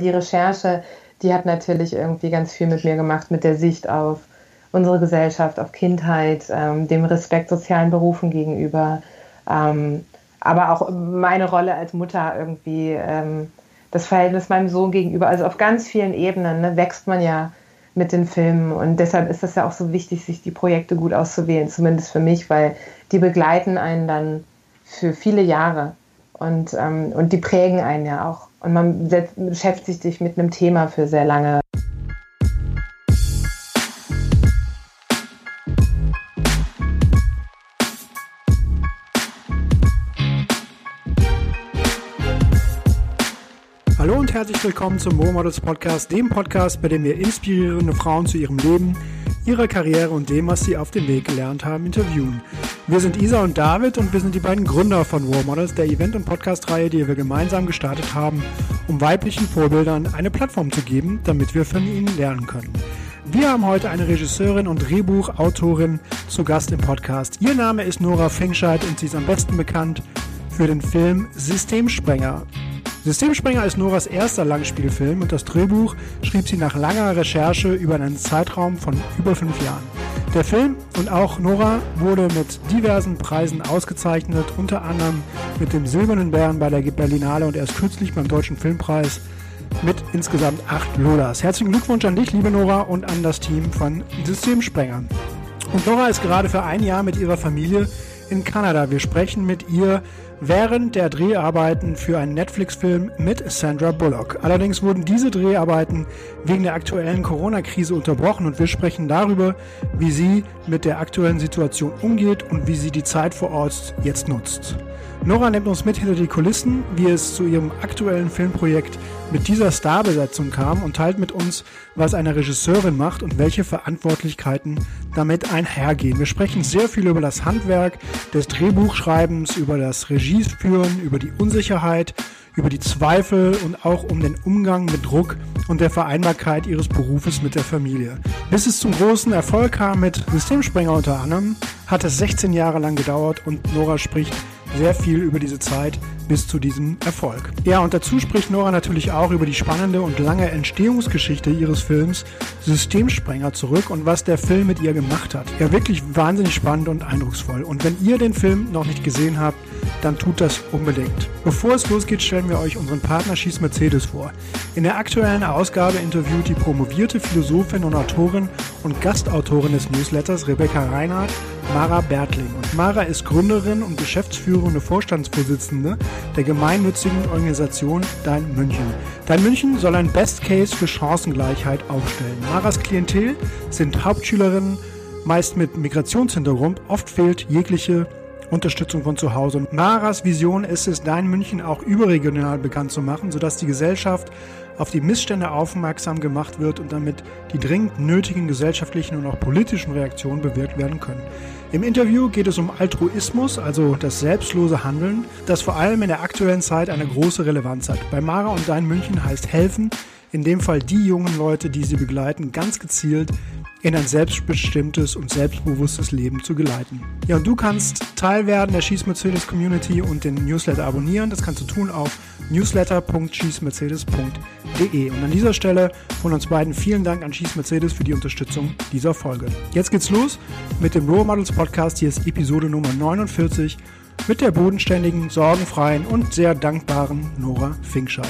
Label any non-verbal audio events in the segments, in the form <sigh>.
Die Recherche, die hat natürlich irgendwie ganz viel mit mir gemacht, mit der Sicht auf unsere Gesellschaft, auf Kindheit, ähm, dem Respekt sozialen Berufen gegenüber, ähm, aber auch meine Rolle als Mutter irgendwie, ähm, das Verhältnis meinem Sohn gegenüber. Also auf ganz vielen Ebenen ne, wächst man ja mit den Filmen und deshalb ist das ja auch so wichtig, sich die Projekte gut auszuwählen, zumindest für mich, weil die begleiten einen dann für viele Jahre und, ähm, und die prägen einen ja auch. Und man beschäftigt sich mit einem Thema für sehr lange. Hallo und herzlich willkommen zum Mo Models Podcast, dem Podcast, bei dem wir inspirierende Frauen zu ihrem Leben, ihrer Karriere und dem, was sie auf dem Weg gelernt haben, interviewen. Wir sind Isa und David und wir sind die beiden Gründer von War Models, der Event- und Podcast-Reihe, die wir gemeinsam gestartet haben, um weiblichen Vorbildern eine Plattform zu geben, damit wir von ihnen lernen können. Wir haben heute eine Regisseurin und Drehbuchautorin zu Gast im Podcast. Ihr Name ist Nora Fingscheid und sie ist am besten bekannt für den Film Systemsprenger. Systemsprenger ist Noras erster Langspielfilm und das Drehbuch schrieb sie nach langer Recherche über einen Zeitraum von über fünf Jahren. Der Film und auch Nora wurde mit diversen Preisen ausgezeichnet, unter anderem mit dem Silbernen Bären bei der Berlinale und erst kürzlich beim Deutschen Filmpreis mit insgesamt acht Lolas. Herzlichen Glückwunsch an dich, liebe Nora, und an das Team von Systemsprenger. Und Nora ist gerade für ein Jahr mit ihrer Familie in Kanada. Wir sprechen mit ihr während der Dreharbeiten für einen Netflix-Film mit Sandra Bullock. Allerdings wurden diese Dreharbeiten wegen der aktuellen Corona-Krise unterbrochen und wir sprechen darüber, wie sie mit der aktuellen Situation umgeht und wie sie die Zeit vor Ort jetzt nutzt. Nora nimmt uns mit hinter die Kulissen, wie es zu ihrem aktuellen Filmprojekt mit dieser Starbesetzung kam und teilt mit uns, was eine Regisseurin macht und welche Verantwortlichkeiten damit einhergehen. Wir sprechen sehr viel über das Handwerk des Drehbuchschreibens, über das Regieführen, über die Unsicherheit, über die Zweifel und auch um den Umgang mit Druck und der Vereinbarkeit ihres Berufes mit der Familie. Bis es zum großen Erfolg kam mit Systemsprenger unter anderem, hat es 16 Jahre lang gedauert und Nora spricht sehr viel über diese Zeit bis zu diesem Erfolg. Ja, und dazu spricht Nora natürlich auch über die spannende und lange Entstehungsgeschichte ihres Films Systemsprenger zurück und was der Film mit ihr gemacht hat. Ja, wirklich wahnsinnig spannend und eindrucksvoll. Und wenn ihr den Film noch nicht gesehen habt, dann tut das unbedingt. Bevor es losgeht, stellen wir euch unseren Partner Schieß Mercedes vor. In der aktuellen Ausgabe interviewt die promovierte Philosophin und Autorin und Gastautorin des Newsletters Rebecca Reinhardt Mara Bertling. Und Mara ist Gründerin und geschäftsführende Vorstandsvorsitzende der gemeinnützigen Organisation Dein München. Dein München soll ein Best Case für Chancengleichheit aufstellen. Maras Klientel sind Hauptschülerinnen, meist mit Migrationshintergrund. Oft fehlt jegliche Unterstützung von zu Hause. Maras Vision ist es, Dein München auch überregional bekannt zu machen, sodass die Gesellschaft auf die Missstände aufmerksam gemacht wird und damit die dringend nötigen gesellschaftlichen und auch politischen Reaktionen bewirkt werden können. Im Interview geht es um Altruismus, also das selbstlose Handeln, das vor allem in der aktuellen Zeit eine große Relevanz hat. Bei Mara und Dein München heißt helfen, in dem Fall die jungen Leute, die sie begleiten, ganz gezielt in ein selbstbestimmtes und selbstbewusstes Leben zu geleiten. Ja, und du kannst Teil werden der Schieß Mercedes Community und den Newsletter abonnieren. Das kannst du tun auf newsletter.schießmercedes.de. Und an dieser Stelle von uns beiden vielen Dank an Schieß Mercedes für die Unterstützung dieser Folge. Jetzt geht's los mit dem Role Models Podcast. Hier ist Episode Nummer 49 mit der bodenständigen, sorgenfreien und sehr dankbaren Nora Finkscheid.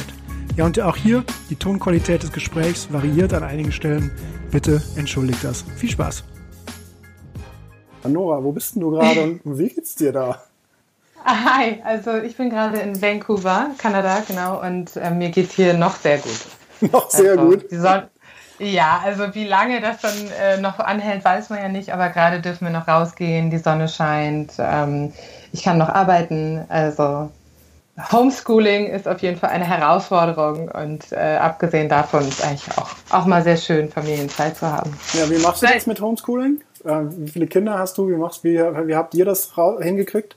Ja, und auch hier, die Tonqualität des Gesprächs variiert an einigen Stellen. Bitte entschuldigt das. Viel Spaß. Nora, wo bist denn du gerade und <laughs> wie geht's dir da? Hi, also ich bin gerade in Vancouver, Kanada, genau, und äh, mir geht's hier noch sehr gut. <laughs> noch sehr also, gut. ja, also wie lange das dann äh, noch anhält, weiß man ja nicht, aber gerade dürfen wir noch rausgehen, die Sonne scheint, ähm, ich kann noch arbeiten, also Homeschooling ist auf jeden Fall eine Herausforderung und äh, abgesehen davon ist eigentlich auch, auch mal sehr schön, Familienzeit zu haben. Ja, wie machst du das mit Homeschooling? Äh, wie viele Kinder hast du? Wie, machst, wie, wie habt ihr das hingekriegt?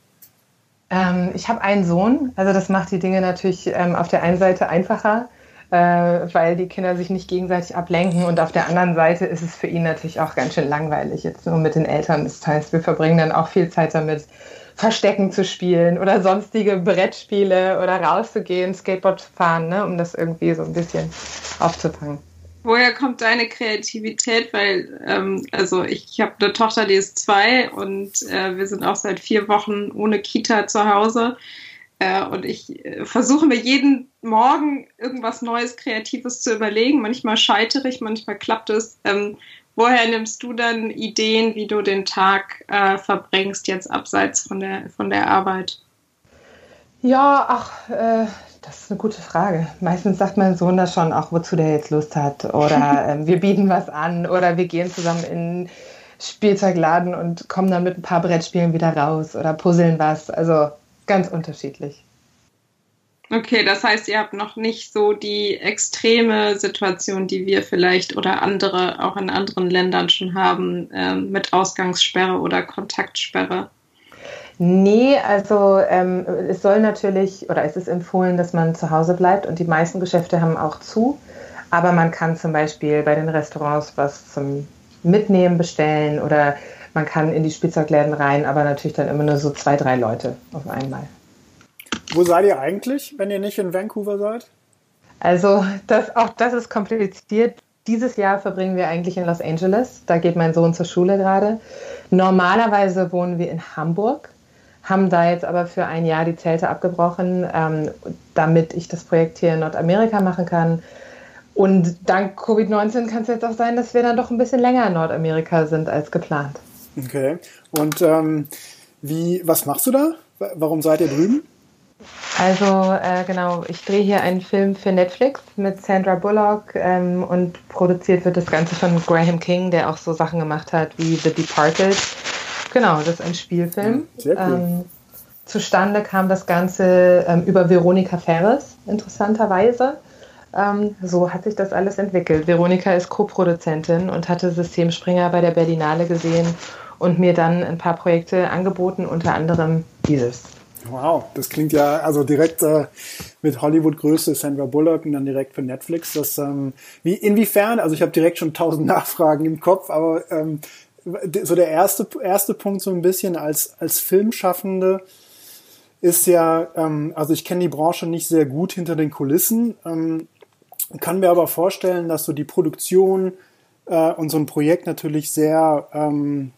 Ähm, ich habe einen Sohn, also das macht die Dinge natürlich ähm, auf der einen Seite einfacher. Äh, weil die Kinder sich nicht gegenseitig ablenken. Und auf der anderen Seite ist es für ihn natürlich auch ganz schön langweilig, jetzt nur mit den Eltern. Das heißt, wir verbringen dann auch viel Zeit damit, Verstecken zu spielen oder sonstige Brettspiele oder rauszugehen, Skateboard zu fahren, ne, um das irgendwie so ein bisschen aufzufangen. Woher kommt deine Kreativität? Weil, ähm, also ich, ich habe eine Tochter, die ist zwei und äh, wir sind auch seit vier Wochen ohne Kita zu Hause. Äh, und ich äh, versuche mir jeden Morgen irgendwas Neues, Kreatives zu überlegen. Manchmal scheitere ich, manchmal klappt es. Ähm, woher nimmst du dann Ideen, wie du den Tag äh, verbringst, jetzt abseits von der, von der Arbeit? Ja, ach, äh, das ist eine gute Frage. Meistens sagt mein Sohn da schon auch, wozu der jetzt Lust hat. Oder <laughs> äh, wir bieten was an oder wir gehen zusammen in Spielzeugladen und kommen dann mit ein paar Brettspielen wieder raus oder puzzeln was. Also ganz unterschiedlich. Okay, das heißt, ihr habt noch nicht so die extreme Situation, die wir vielleicht oder andere auch in anderen Ländern schon haben, äh, mit Ausgangssperre oder Kontaktsperre. Nee, also ähm, es soll natürlich oder es ist empfohlen, dass man zu Hause bleibt und die meisten Geschäfte haben auch zu. Aber man kann zum Beispiel bei den Restaurants was zum Mitnehmen bestellen oder man kann in die Spielzeugläden rein, aber natürlich dann immer nur so zwei, drei Leute auf einmal. Wo seid ihr eigentlich, wenn ihr nicht in Vancouver seid? Also das, auch das ist kompliziert. Dieses Jahr verbringen wir eigentlich in Los Angeles. Da geht mein Sohn zur Schule gerade. Normalerweise wohnen wir in Hamburg, haben da jetzt aber für ein Jahr die Zelte abgebrochen, ähm, damit ich das Projekt hier in Nordamerika machen kann. Und dank Covid-19 kann es jetzt auch sein, dass wir dann doch ein bisschen länger in Nordamerika sind als geplant. Okay. Und ähm, wie, was machst du da? Warum seid ihr drüben? Also äh, genau, ich drehe hier einen Film für Netflix mit Sandra Bullock ähm, und produziert wird das Ganze von Graham King, der auch so Sachen gemacht hat wie The Departed. Genau, das ist ein Spielfilm. Sehr cool. Ähm, zustande kam das Ganze ähm, über Veronika Ferres, interessanterweise. Ähm, so hat sich das alles entwickelt. Veronika ist Co-Produzentin und hatte Systemspringer bei der Berlinale gesehen und mir dann ein paar Projekte angeboten, unter anderem dieses. Wow, das klingt ja also direkt äh, mit Hollywood-Größe Sandra Bullock und dann direkt für Netflix. Das, ähm, wie, inwiefern, also ich habe direkt schon tausend <laughs> Nachfragen im Kopf, aber ähm, so der erste, erste Punkt so ein bisschen als, als Filmschaffende ist ja, ähm, also ich kenne die Branche nicht sehr gut hinter den Kulissen, ähm, kann mir aber vorstellen, dass so die Produktion äh, und so ein Projekt natürlich sehr, ähm,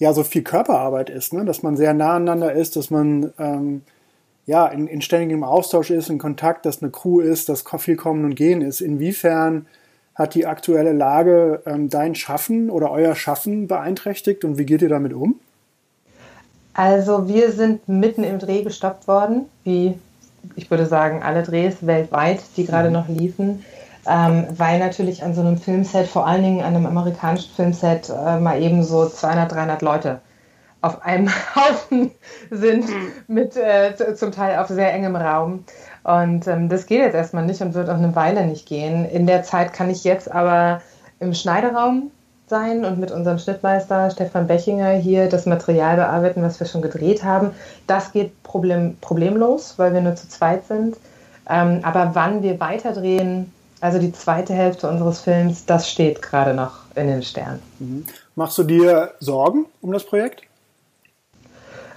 ja so viel Körperarbeit ist, ne? dass man sehr nah aneinander ist, dass man ähm, ja in, in ständigem Austausch ist, in Kontakt, dass eine Crew ist, dass viel kommen und gehen ist. Inwiefern hat die aktuelle Lage ähm, dein Schaffen oder euer Schaffen beeinträchtigt und wie geht ihr damit um? Also wir sind mitten im Dreh gestoppt worden, wie ich würde sagen alle Drehs weltweit, die gerade mhm. noch liefen ähm, weil natürlich an so einem Filmset, vor allen Dingen an einem amerikanischen Filmset, äh, mal eben so 200, 300 Leute auf einem <laughs> Haufen sind, mhm. mit äh, zum Teil auf sehr engem Raum. Und ähm, das geht jetzt erstmal nicht und wird auch eine Weile nicht gehen. In der Zeit kann ich jetzt aber im Schneideraum sein und mit unserem Schnittmeister Stefan Bechinger hier das Material bearbeiten, was wir schon gedreht haben. Das geht problem, problemlos, weil wir nur zu zweit sind. Ähm, aber wann wir weiterdrehen, also die zweite Hälfte unseres Films, das steht gerade noch in den Sternen. Mhm. Machst du dir Sorgen um das Projekt?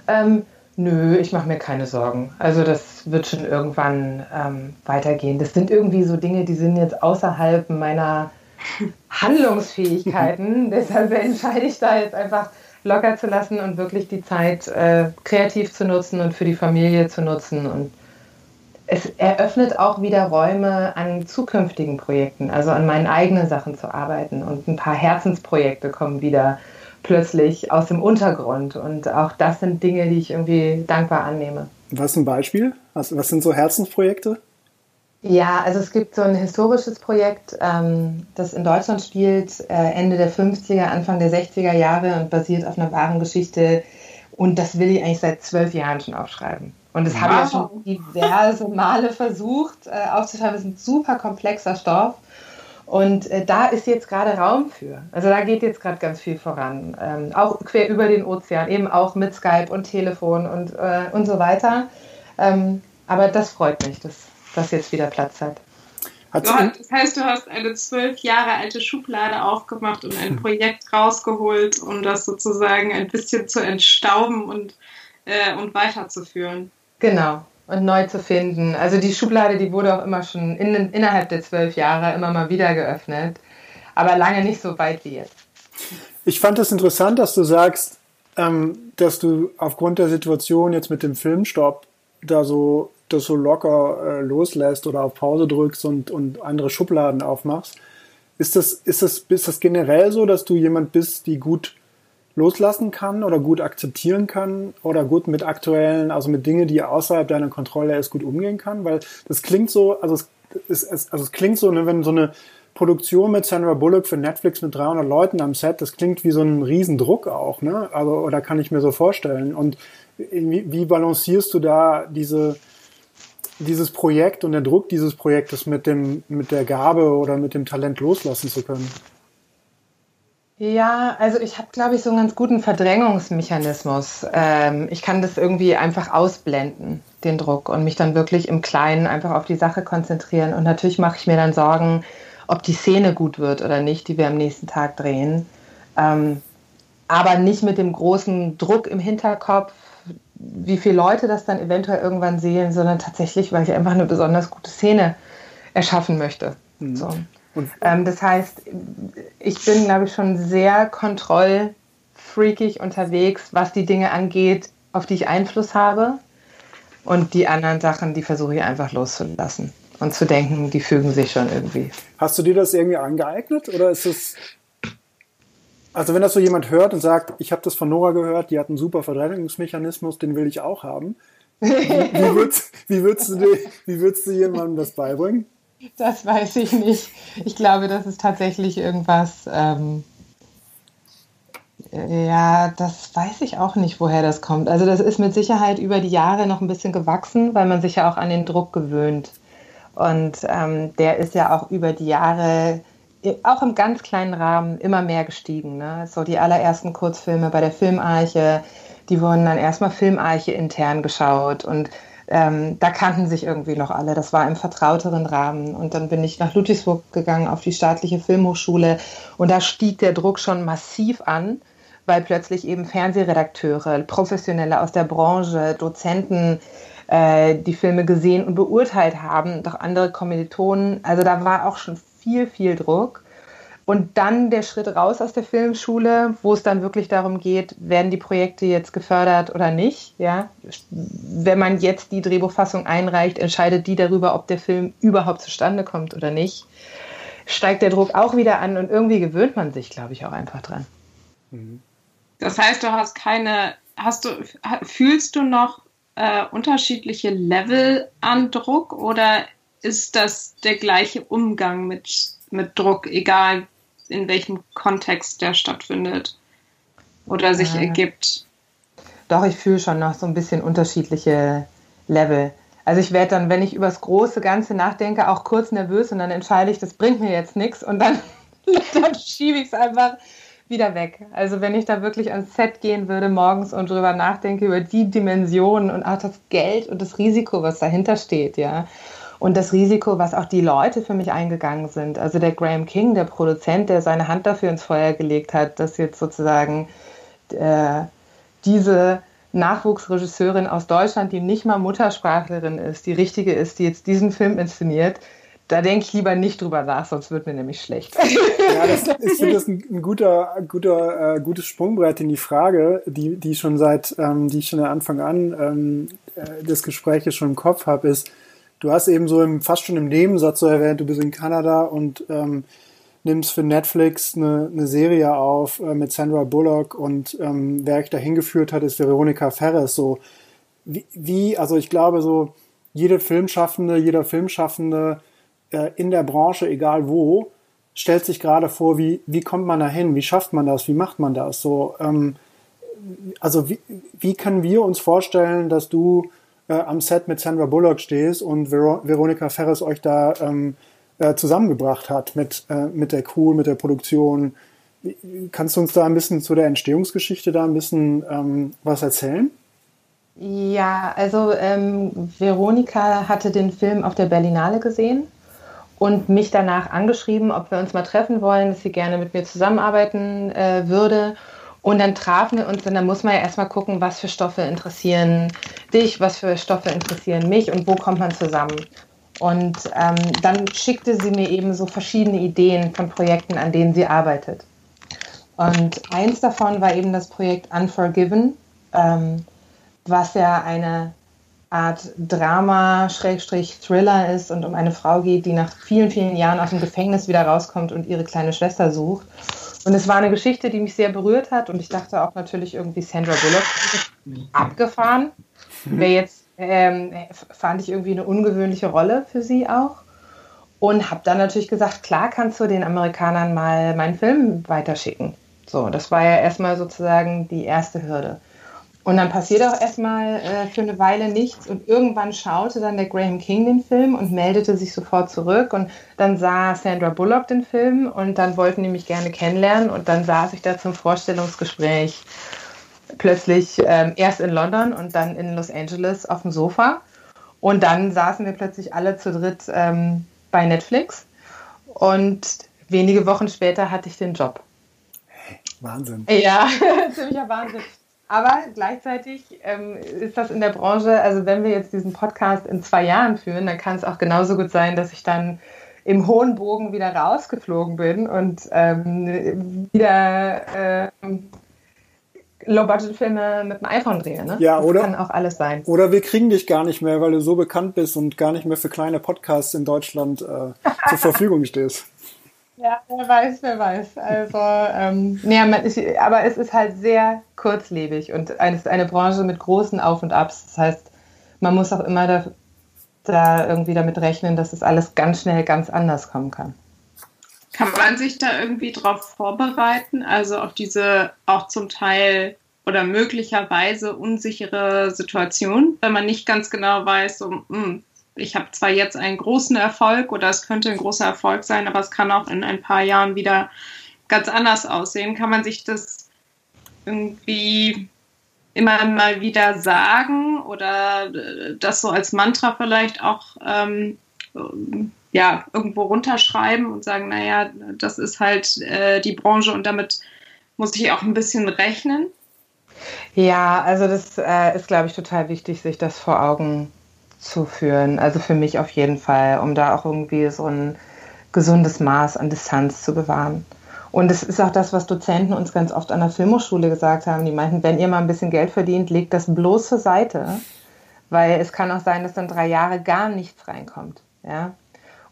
Ähm, nö, ich mache mir keine Sorgen. Also das wird schon irgendwann ähm, weitergehen. Das sind irgendwie so Dinge, die sind jetzt außerhalb meiner <laughs> Handlungsfähigkeiten. <laughs> Deshalb entscheide ich da jetzt einfach locker zu lassen und wirklich die Zeit äh, kreativ zu nutzen und für die Familie zu nutzen und es eröffnet auch wieder Räume an zukünftigen Projekten, also an meinen eigenen Sachen zu arbeiten. Und ein paar Herzensprojekte kommen wieder plötzlich aus dem Untergrund. Und auch das sind Dinge, die ich irgendwie dankbar annehme. Was ist ein Beispiel? Was, was sind so Herzensprojekte? Ja, also es gibt so ein historisches Projekt, ähm, das in Deutschland spielt, äh, Ende der 50er, Anfang der 60er Jahre und basiert auf einer wahren Geschichte. Und das will ich eigentlich seit zwölf Jahren schon aufschreiben. Und das wow. habe ich ja schon diverse Male versucht äh, aufzuschreiben. Das ist ein super komplexer Stoff. Und äh, da ist jetzt gerade Raum für. Also da geht jetzt gerade ganz viel voran. Ähm, auch quer über den Ozean, eben auch mit Skype und Telefon und, äh, und so weiter. Ähm, aber das freut mich, dass das jetzt wieder Platz hat. Hast, das heißt, du hast eine zwölf Jahre alte Schublade aufgemacht und ein Projekt rausgeholt, um das sozusagen ein bisschen zu entstauben und, äh, und weiterzuführen. Genau. Und neu zu finden. Also die Schublade, die wurde auch immer schon in, innerhalb der zwölf Jahre immer mal wieder geöffnet, aber lange nicht so weit wie jetzt. Ich fand es das interessant, dass du sagst, ähm, dass du aufgrund der Situation jetzt mit dem Filmstopp da so das so locker äh, loslässt oder auf Pause drückst und, und andere Schubladen aufmachst. Ist das, ist, das, ist das generell so, dass du jemand bist, die gut loslassen kann oder gut akzeptieren kann oder gut mit aktuellen, also mit Dingen, die außerhalb deiner Kontrolle ist, gut umgehen kann? Weil das klingt so, also es, es, also es klingt so, ne, wenn so eine Produktion mit Sandra Bullock für Netflix mit 300 Leuten am Set, das klingt wie so ein Riesendruck auch, ne? Also, oder kann ich mir so vorstellen. Und wie, wie balancierst du da diese, dieses Projekt und der Druck dieses Projektes mit dem, mit der Gabe oder mit dem Talent loslassen zu können? Ja, also ich habe, glaube ich, so einen ganz guten Verdrängungsmechanismus. Ähm, ich kann das irgendwie einfach ausblenden, den Druck, und mich dann wirklich im Kleinen einfach auf die Sache konzentrieren. Und natürlich mache ich mir dann Sorgen, ob die Szene gut wird oder nicht, die wir am nächsten Tag drehen. Ähm, aber nicht mit dem großen Druck im Hinterkopf, wie viele Leute das dann eventuell irgendwann sehen, sondern tatsächlich, weil ich einfach eine besonders gute Szene erschaffen möchte. Mhm. So. Ähm, das heißt, ich bin, glaube ich, schon sehr kontrollfreakig unterwegs, was die Dinge angeht, auf die ich Einfluss habe. Und die anderen Sachen, die versuche ich einfach loszulassen und zu denken, die fügen sich schon irgendwie. Hast du dir das irgendwie angeeignet oder ist es also wenn das so jemand hört und sagt, ich habe das von Nora gehört, die hat einen super Verdrängungsmechanismus, den will ich auch haben. Wie, wie, <laughs> würdest, wie, würdest du, wie würdest du jemandem das beibringen? Das weiß ich nicht. Ich glaube, das ist tatsächlich irgendwas. Ähm, ja, das weiß ich auch nicht, woher das kommt. Also das ist mit Sicherheit über die Jahre noch ein bisschen gewachsen, weil man sich ja auch an den Druck gewöhnt. Und ähm, der ist ja auch über die Jahre auch im ganz kleinen Rahmen immer mehr gestiegen. Ne? So die allerersten Kurzfilme bei der Filmarche, die wurden dann erstmal Filmarche intern geschaut und ähm, da kannten sich irgendwie noch alle. Das war im vertrauteren Rahmen. Und dann bin ich nach Ludwigsburg gegangen auf die staatliche Filmhochschule und da stieg der Druck schon massiv an, weil plötzlich eben Fernsehredakteure, Professionelle aus der Branche, Dozenten äh, die Filme gesehen und beurteilt haben, doch andere Kommilitonen. Also da war auch schon viel, viel Druck. Und dann der Schritt raus aus der Filmschule, wo es dann wirklich darum geht, werden die Projekte jetzt gefördert oder nicht. Ja? Wenn man jetzt die Drehbuchfassung einreicht, entscheidet die darüber, ob der Film überhaupt zustande kommt oder nicht. Steigt der Druck auch wieder an und irgendwie gewöhnt man sich, glaube ich, auch einfach dran. Mhm. Das heißt, du hast keine, hast du, fühlst du noch äh, unterschiedliche Level an Druck oder ist das der gleiche Umgang mit, mit Druck, egal in welchem Kontext der stattfindet oder sich ja. ergibt. Doch, ich fühle schon noch so ein bisschen unterschiedliche Level. Also ich werde dann, wenn ich über das große Ganze nachdenke, auch kurz nervös und dann entscheide ich, das bringt mir jetzt nichts und dann, <laughs> dann schiebe ich es einfach wieder weg. Also wenn ich da wirklich ans Set gehen würde morgens und drüber nachdenke über die Dimensionen und auch das Geld und das Risiko, was dahinter steht, ja und das Risiko, was auch die Leute für mich eingegangen sind. Also der Graham King, der Produzent, der seine Hand dafür ins Feuer gelegt hat, dass jetzt sozusagen äh, diese Nachwuchsregisseurin aus Deutschland, die nicht mal Muttersprachlerin ist, die richtige ist, die jetzt diesen Film inszeniert, da denke ich lieber nicht drüber nach, sonst wird mir nämlich schlecht. <laughs> Ja, das, ich finde das ein, guter, guter, äh, gutes Sprungbrett in die Frage, die, die schon seit, ähm, die ich schon am Anfang an ähm, äh, des Gespräches schon im Kopf habe, ist, Du hast eben so im, fast schon im Nebensatz so erwähnt, du bist in Kanada und ähm, nimmst für Netflix eine, eine Serie auf äh, mit Sandra Bullock und ähm, wer dich da hingeführt hat, ist Veronica Ferres. So wie, wie, also ich glaube so, jede Filmschaffende, jeder Filmschaffende äh, in der Branche, egal wo, stellt sich gerade vor, wie, wie kommt man da hin, wie schafft man das, wie macht man das? So, ähm, also wie, wie können wir uns vorstellen, dass du äh, am Set mit Sandra Bullock stehst und Ver Veronika Ferres euch da ähm, äh, zusammengebracht hat mit, äh, mit der Crew, mit der Produktion. Kannst du uns da ein bisschen zu der Entstehungsgeschichte da ein bisschen ähm, was erzählen? Ja, also ähm, Veronika hatte den Film auf der Berlinale gesehen und mich danach angeschrieben, ob wir uns mal treffen wollen, dass sie gerne mit mir zusammenarbeiten äh, würde. Und dann trafen wir uns und dann muss man ja erstmal gucken, was für Stoffe interessieren dich, was für Stoffe interessieren mich und wo kommt man zusammen. Und ähm, dann schickte sie mir eben so verschiedene Ideen von Projekten, an denen sie arbeitet. Und eins davon war eben das Projekt Unforgiven, ähm, was ja eine Art Drama-Thriller ist und um eine Frau geht, die nach vielen, vielen Jahren aus dem Gefängnis wieder rauskommt und ihre kleine Schwester sucht. Und es war eine Geschichte, die mich sehr berührt hat und ich dachte auch natürlich irgendwie Sandra Bullock abgefahren. Wäre jetzt, ähm, fand ich irgendwie eine ungewöhnliche Rolle für sie auch. Und habe dann natürlich gesagt, klar kannst du den Amerikanern mal meinen Film weiterschicken. So, das war ja erstmal sozusagen die erste Hürde. Und dann passiert auch erstmal äh, für eine Weile nichts und irgendwann schaute dann der Graham King den Film und meldete sich sofort zurück und dann sah Sandra Bullock den Film und dann wollten die mich gerne kennenlernen und dann saß ich da zum Vorstellungsgespräch plötzlich ähm, erst in London und dann in Los Angeles auf dem Sofa und dann saßen wir plötzlich alle zu dritt ähm, bei Netflix und wenige Wochen später hatte ich den Job. Wahnsinn. Ja, <laughs> ziemlicher Wahnsinn. Aber gleichzeitig ähm, ist das in der Branche, also wenn wir jetzt diesen Podcast in zwei Jahren führen, dann kann es auch genauso gut sein, dass ich dann im hohen Bogen wieder rausgeflogen bin und ähm, wieder äh, Low-Budget-Filme mit dem iPhone drehe. Ne? Ja, oder? Das kann auch alles sein. Oder wir kriegen dich gar nicht mehr, weil du so bekannt bist und gar nicht mehr für kleine Podcasts in Deutschland äh, zur <laughs> Verfügung stehst. Ja, wer weiß, wer weiß. Also, ähm, nee, ist, aber es ist halt sehr kurzlebig und es ist eine Branche mit großen Auf und Abs. Das heißt, man muss auch immer da, da irgendwie damit rechnen, dass es alles ganz schnell ganz anders kommen kann. Kann man sich da irgendwie drauf vorbereiten? Also auf diese auch zum Teil oder möglicherweise unsichere Situation, wenn man nicht ganz genau weiß, so, mh, hm, ich habe zwar jetzt einen großen Erfolg oder es könnte ein großer Erfolg sein, aber es kann auch in ein paar Jahren wieder ganz anders aussehen. Kann man sich das irgendwie immer mal wieder sagen oder das so als Mantra vielleicht auch ähm, ja, irgendwo runterschreiben und sagen, naja, das ist halt äh, die Branche und damit muss ich auch ein bisschen rechnen? Ja, also das äh, ist, glaube ich, total wichtig, sich das vor Augen zu führen. Also für mich auf jeden Fall, um da auch irgendwie so ein gesundes Maß an Distanz zu bewahren. Und es ist auch das, was Dozenten uns ganz oft an der Filmhochschule gesagt haben. Die meinten, wenn ihr mal ein bisschen Geld verdient, legt das bloß zur Seite, weil es kann auch sein, dass dann drei Jahre gar nichts reinkommt. Ja?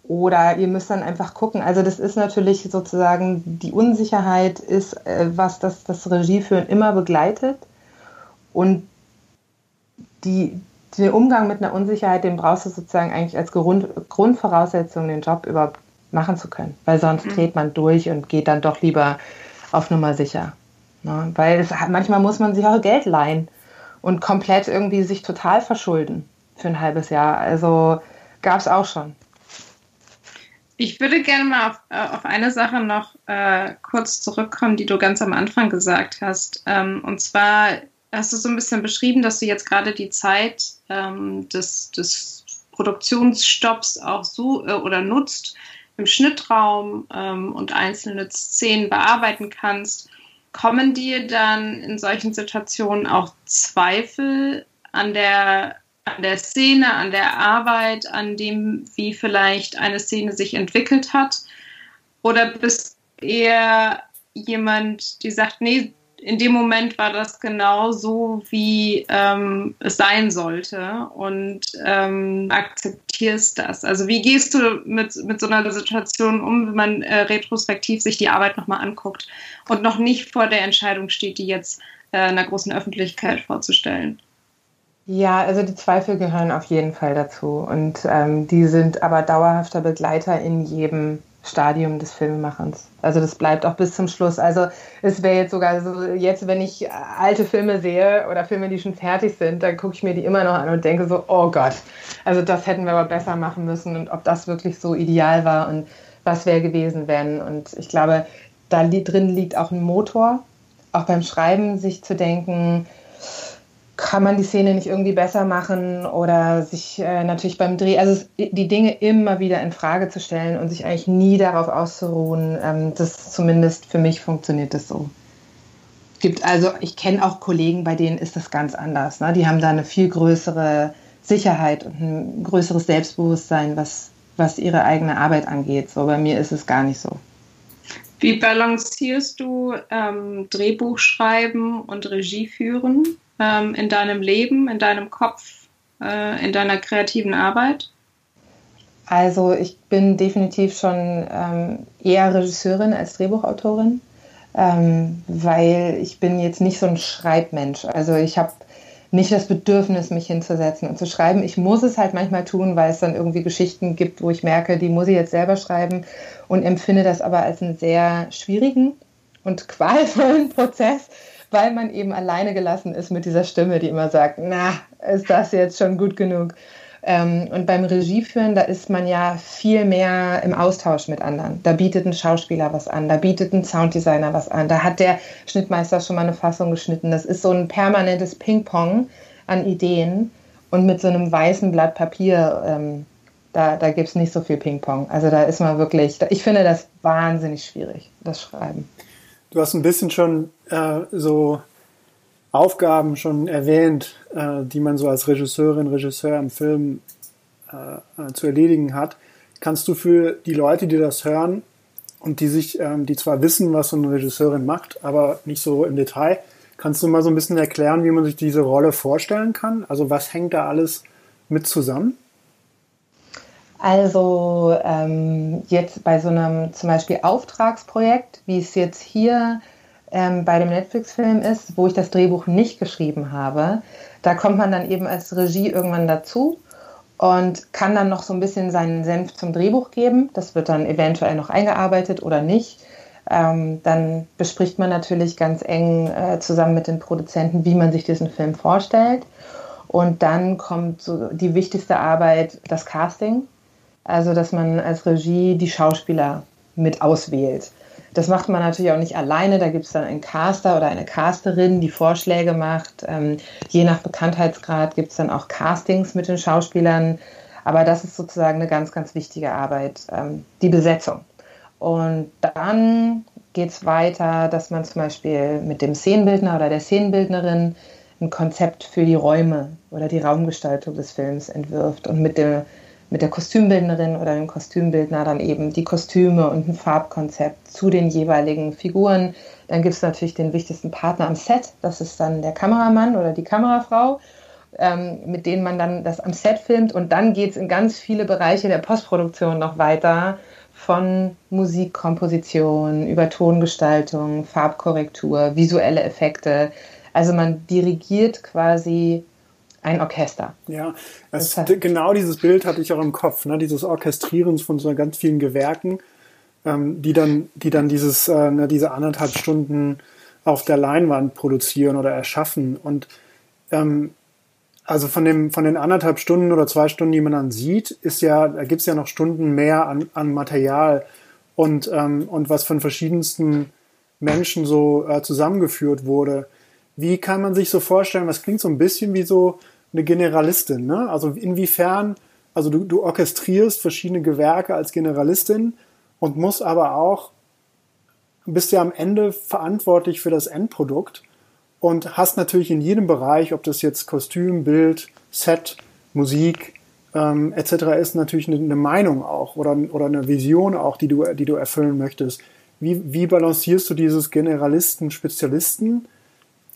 Oder ihr müsst dann einfach gucken. Also das ist natürlich sozusagen, die Unsicherheit ist, äh, was das, das Regieführen immer begleitet. Und die, den Umgang mit einer Unsicherheit, den brauchst du sozusagen eigentlich als Grund, Grundvoraussetzung, den Job überhaupt machen zu können. Weil sonst mhm. dreht man durch und geht dann doch lieber auf Nummer sicher. Ne? Weil es, manchmal muss man sich auch Geld leihen und komplett irgendwie sich total verschulden für ein halbes Jahr. Also gab es auch schon. Ich würde gerne mal auf, äh, auf eine Sache noch äh, kurz zurückkommen, die du ganz am Anfang gesagt hast. Ähm, und zwar hast du so ein bisschen beschrieben, dass du jetzt gerade die Zeit ähm, des, des Produktionsstopps auch so äh, oder nutzt im Schnittraum ähm, und einzelne Szenen bearbeiten kannst. Kommen dir dann in solchen Situationen auch Zweifel an der, an der Szene, an der Arbeit, an dem, wie vielleicht eine Szene sich entwickelt hat? Oder bist eher jemand, die sagt, nee, in dem Moment war das genau so, wie ähm, es sein sollte und ähm, akzeptierst das. Also wie gehst du mit, mit so einer Situation um, wenn man äh, retrospektiv sich die Arbeit nochmal anguckt und noch nicht vor der Entscheidung steht, die jetzt äh, einer großen Öffentlichkeit vorzustellen? Ja, also die Zweifel gehören auf jeden Fall dazu und ähm, die sind aber dauerhafter Begleiter in jedem Stadium des Filmemachens. Also das bleibt auch bis zum Schluss. Also es wäre jetzt sogar so, jetzt wenn ich alte Filme sehe oder Filme, die schon fertig sind, dann gucke ich mir die immer noch an und denke so, oh Gott, also das hätten wir aber besser machen müssen und ob das wirklich so ideal war und was wäre gewesen, wenn. Und ich glaube, da drin liegt auch ein Motor, auch beim Schreiben sich zu denken, kann man die Szene nicht irgendwie besser machen oder sich äh, natürlich beim Dreh, also die Dinge immer wieder in Frage zu stellen und sich eigentlich nie darauf auszuruhen, ähm, das zumindest für mich funktioniert das so. Gibt also, ich kenne auch Kollegen, bei denen ist das ganz anders. Ne? Die haben da eine viel größere Sicherheit und ein größeres Selbstbewusstsein, was, was ihre eigene Arbeit angeht. So bei mir ist es gar nicht so. Wie balancierst du ähm, Drehbuch schreiben und Regie führen ähm, in deinem Leben, in deinem Kopf, äh, in deiner kreativen Arbeit? Also ich bin definitiv schon ähm, eher Regisseurin als Drehbuchautorin, ähm, weil ich bin jetzt nicht so ein Schreibmensch. Also ich habe nicht das Bedürfnis, mich hinzusetzen und zu schreiben. Ich muss es halt manchmal tun, weil es dann irgendwie Geschichten gibt, wo ich merke, die muss ich jetzt selber schreiben und empfinde das aber als einen sehr schwierigen und <laughs> qualvollen Prozess, weil man eben alleine gelassen ist mit dieser Stimme, die immer sagt, na, ist das jetzt schon gut genug? Ähm, und beim Regieführen, da ist man ja viel mehr im Austausch mit anderen. Da bietet ein Schauspieler was an, da bietet ein Sounddesigner was an, da hat der Schnittmeister schon mal eine Fassung geschnitten. Das ist so ein permanentes Ping-Pong an Ideen und mit so einem weißen Blatt Papier, ähm, da, da gibt es nicht so viel Ping-Pong. Also da ist man wirklich, ich finde das wahnsinnig schwierig, das Schreiben. Du hast ein bisschen schon äh, so Aufgaben schon erwähnt, äh, die man so als Regisseurin, Regisseur im Film äh, zu erledigen hat. Kannst du für die Leute, die das hören und die sich, ähm, die zwar wissen, was so eine Regisseurin macht, aber nicht so im Detail, kannst du mal so ein bisschen erklären, wie man sich diese Rolle vorstellen kann? Also was hängt da alles mit zusammen? Also ähm, jetzt bei so einem zum Beispiel Auftragsprojekt, wie es jetzt hier ähm, bei dem Netflix-Film ist, wo ich das Drehbuch nicht geschrieben habe. Da kommt man dann eben als Regie irgendwann dazu und kann dann noch so ein bisschen seinen Senf zum Drehbuch geben. Das wird dann eventuell noch eingearbeitet oder nicht. Ähm, dann bespricht man natürlich ganz eng äh, zusammen mit den Produzenten, wie man sich diesen Film vorstellt. Und dann kommt so die wichtigste Arbeit, das Casting. Also, dass man als Regie die Schauspieler mit auswählt. Das macht man natürlich auch nicht alleine. Da gibt es dann einen Caster oder eine Casterin, die Vorschläge macht. Ähm, je nach Bekanntheitsgrad gibt es dann auch Castings mit den Schauspielern. Aber das ist sozusagen eine ganz, ganz wichtige Arbeit, ähm, die Besetzung. Und dann geht es weiter, dass man zum Beispiel mit dem Szenenbildner oder der Szenenbildnerin ein Konzept für die Räume oder die Raumgestaltung des Films entwirft und mit dem mit der Kostümbildnerin oder dem Kostümbildner dann eben die Kostüme und ein Farbkonzept zu den jeweiligen Figuren. Dann gibt es natürlich den wichtigsten Partner am Set, das ist dann der Kameramann oder die Kamerafrau, ähm, mit denen man dann das am Set filmt. Und dann geht es in ganz viele Bereiche der Postproduktion noch weiter, von Musikkomposition über Tongestaltung, Farbkorrektur, visuelle Effekte. Also man dirigiert quasi ein Orchester. Ja, das, das genau dieses Bild hatte ich auch im Kopf, ne? dieses Orchestrieren von so ganz vielen Gewerken, ähm, die dann, die dann dieses, äh, ne, diese anderthalb Stunden auf der Leinwand produzieren oder erschaffen. Und ähm, also von dem, von den anderthalb Stunden oder zwei Stunden, die man dann sieht, ist ja, da gibt's ja noch Stunden mehr an, an Material und, ähm, und was von verschiedensten Menschen so äh, zusammengeführt wurde. Wie kann man sich so vorstellen, was klingt so ein bisschen wie so eine Generalistin. Ne? Also inwiefern, also du, du orchestrierst verschiedene Gewerke als Generalistin und musst aber auch, bist ja am Ende verantwortlich für das Endprodukt und hast natürlich in jedem Bereich, ob das jetzt Kostüm, Bild, Set, Musik ähm, etc. ist, natürlich eine, eine Meinung auch oder, oder eine Vision auch, die du, die du erfüllen möchtest. Wie, wie balancierst du dieses Generalisten-Spezialisten?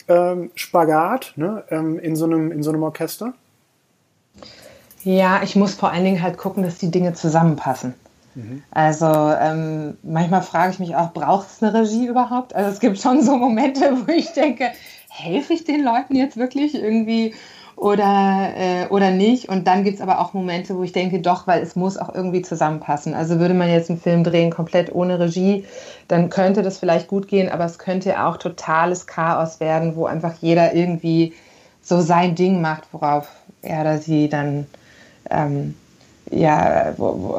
Ähm, Spagat ne, ähm, in, so einem, in so einem Orchester? Ja, ich muss vor allen Dingen halt gucken, dass die Dinge zusammenpassen. Mhm. Also ähm, manchmal frage ich mich auch, braucht es eine Regie überhaupt? Also es gibt schon so Momente, <laughs> wo ich denke, helfe ich den Leuten jetzt wirklich irgendwie oder, äh, oder nicht. Und dann gibt es aber auch Momente, wo ich denke, doch, weil es muss auch irgendwie zusammenpassen. Also würde man jetzt einen Film drehen, komplett ohne Regie, dann könnte das vielleicht gut gehen, aber es könnte auch totales Chaos werden, wo einfach jeder irgendwie so sein Ding macht, worauf er oder sie dann ähm, ja,